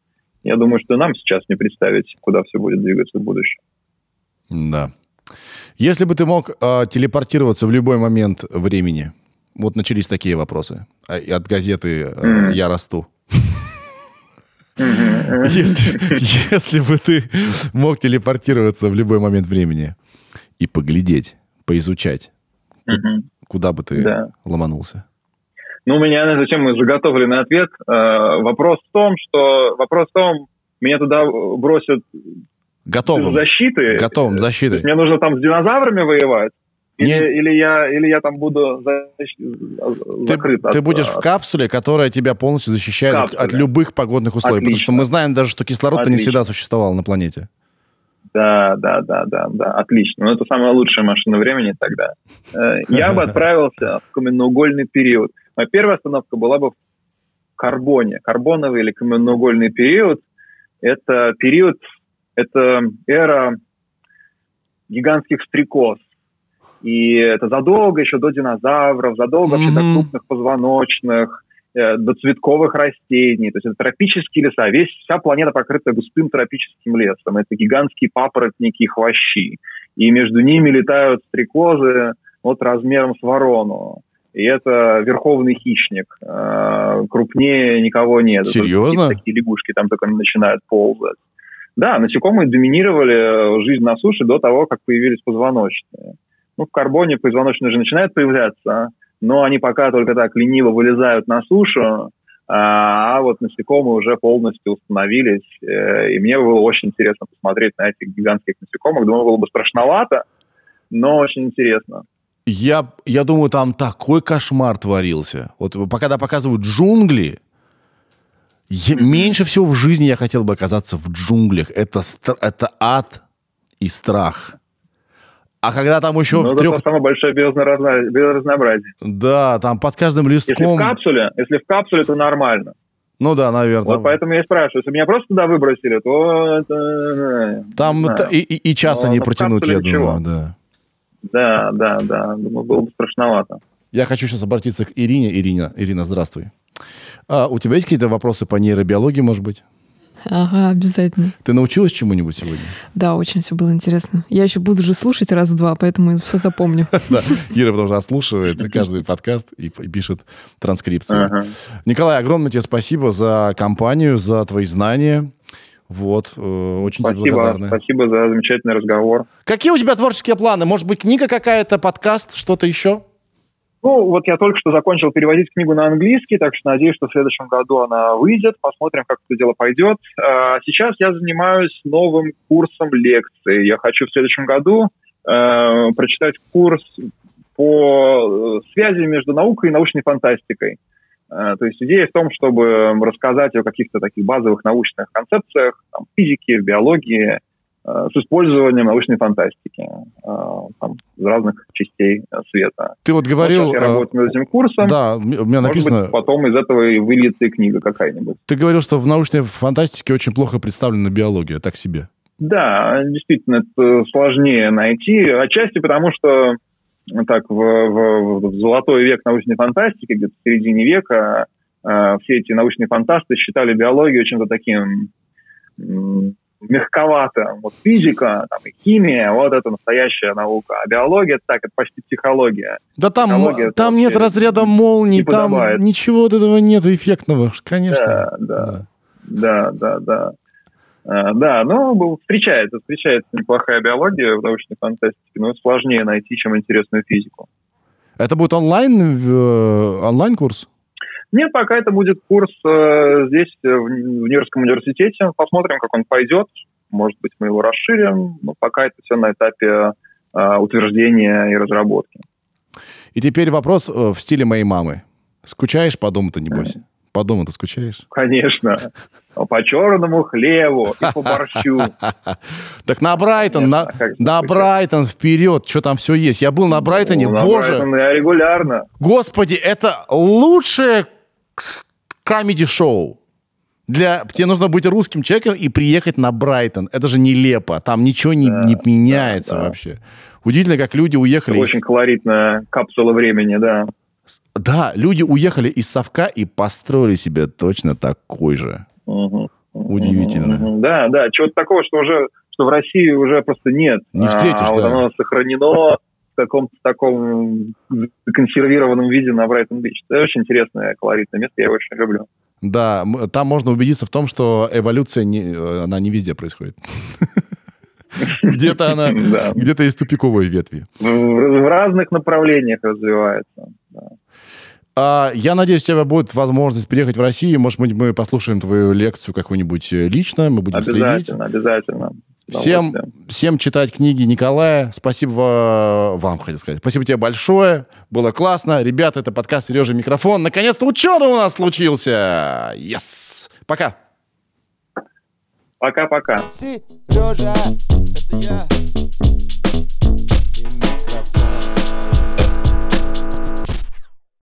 Я думаю, что нам сейчас не представить, куда все будет двигаться в будущем. Да. Если бы ты мог э, телепортироваться в любой момент времени, вот начались такие вопросы а, от газеты э, «Я расту». Если, если бы ты мог телепортироваться в любой момент времени и поглядеть, поизучать, куда бы ты да. ломанулся? Ну, у меня зачем заготовленный ответ. Э, вопрос в том, что вопрос в том, меня туда бросят Готовым. защиты. Готовым, защитой. Мне нужно там с динозаврами воевать? Или, или, я, или я там буду защ... ты, закрыт? Ты от, будешь от... в капсуле, которая тебя полностью защищает от, от любых погодных условий. Отлично. Потому что мы знаем даже, что кислород не всегда существовал на планете. Да, да, да, да, да, отлично. Ну, это самая лучшая машина времени тогда. Э, я бы отправился в каменноугольный период. Моя первая остановка была бы в Карбоне. Карбоновый или каменноугольный период – это период это эра гигантских стрекоз. И это задолго еще до динозавров, задолго mm-hmm. вообще до крупных позвоночных, до цветковых растений. То есть это тропические леса. Весь, вся планета покрыта густым тропическим лесом. Это гигантские папоротники и хвощи. И между ними летают стрекозы вот размером с ворону. И это верховный хищник. Э, крупнее никого нет. Серьезно? Такие лягушки там только начинают ползать. Да, насекомые доминировали э, жизнь на суше до того, как появились позвоночные. Ну, в карбоне позвоночные уже начинают появляться, но они пока только так лениво вылезают на сушу, а, а вот насекомые уже полностью установились. Э, и мне было очень интересно посмотреть на этих гигантских насекомых. Думаю, было бы страшновато, но очень интересно. Я, я думаю, там такой кошмар творился. Вот когда показывают джунгли, я, меньше всего в жизни я хотел бы оказаться в джунглях. Это, это ад и страх. А когда там еще ну, в трех... это самое большое биоразнообразие. Да, там под каждым листком... Если в капсуле, если в капсуле, то нормально. Ну да, наверное. Вот поэтому я и спрашиваю. Если меня просто туда выбросили, то... Это, там и, и, и часа не протянуть, я думаю, да. Да, да, да. Думаю, было бы страшновато. Я хочу сейчас обратиться к Ирине. Ирина, Ирина, здравствуй. А у тебя есть какие-то вопросы по нейробиологии, может быть? Ага, обязательно. Ты научилась чему-нибудь сегодня? Да, очень все было интересно. Я еще буду же слушать раз-два, поэтому все запомню. Да, Ира потому что слушает каждый подкаст и пишет транскрипцию. Николай, огромное тебе спасибо за компанию, за твои знания. Вот, э, очень спасибо, тебе благодарны. Спасибо за замечательный разговор. Какие у тебя творческие планы? Может быть, книга какая-то, подкаст, что-то еще? Ну, вот я только что закончил переводить книгу на английский, так что надеюсь, что в следующем году она выйдет. Посмотрим, как это дело пойдет. А сейчас я занимаюсь новым курсом лекций. Я хочу в следующем году э, прочитать курс по э, связи между наукой и научной фантастикой. Э, то есть идея в том, чтобы рассказать о каких-то таких базовых научных концепциях там, физики, биологии, с использованием научной фантастики э, там, из разных частей света. Ты вот говорил... Вот я работаю над этим курсом. Да, у меня написано... Может быть, потом из этого и выльется и книга какая-нибудь. Ты говорил, что в научной фантастике очень плохо представлена биология, так себе. Да, действительно, это сложнее найти. Отчасти потому, что так, в, в, в золотой век научной фантастики, где-то в середине века, э, все эти научные фантасты считали биологию чем-то таким мягковато. Вот физика там, и химия, вот это настоящая наука. А биология, так, это почти психология. Да там, там нет разряда молний, там ничего вот этого нет эффектного, конечно. Да, да, да, да, да. А, да, ну, встречается, встречается неплохая биология в научной фантастике, но сложнее найти, чем интересную физику. Это будет онлайн, э, онлайн-курс? Нет, пока это будет курс э, здесь, э, в, в Нью-Йоркском университете. Посмотрим, как он пойдет. Может быть, мы его расширим. Но пока это все на этапе э, утверждения и разработки. И теперь вопрос э, в стиле моей мамы. Скучаешь по дому-то, небось? По дому-то скучаешь? Конечно. По черному хлебу и по борщу. Так на Брайтон, на, а на? Брайтон вперед, что там все есть. Я был на Брайтоне, Ну, на боже, Брайтон я регулярно. господи, это лучшее камеди-шоу. Для... Тебе нужно быть русским человеком и приехать на Брайтон. Это же нелепо. Там ничего не, Да, не меняется да, да. вообще. Удивительно, как люди уехали из... Очень колоритная капсула времени, да. Да, люди уехали из Совка и построили себе точно такой же. Мгм. Удивительно. Мгм. Да, да, чего-то такого, что уже что в России уже просто нет. Не встретишь, а, вот да. оно сохранено в каком-то таком консервированном виде на Брайтон-Бич. Это очень интересное, колоритное место, я его очень люблю. Да, там можно убедиться в том, что эволюция не, э, она не везде происходит. Где-то она, где-то есть тупиковые ветви. В, разных направлениях развивается. А, я надеюсь, у тебя будет возможность приехать в Россию. Может быть, мы послушаем твою лекцию какую-нибудь э, лично, мы будем следить. Обязательно, обязательно. Всем, всем читать книги Николая. Спасибо вам, хотел сказать. Спасибо тебе большое. Было классно. Ребята, это подкаст «Сережа Микрофон». Наконец-то ученый у нас случился. Yes. Пока. Пока-пока. Сережа, это я.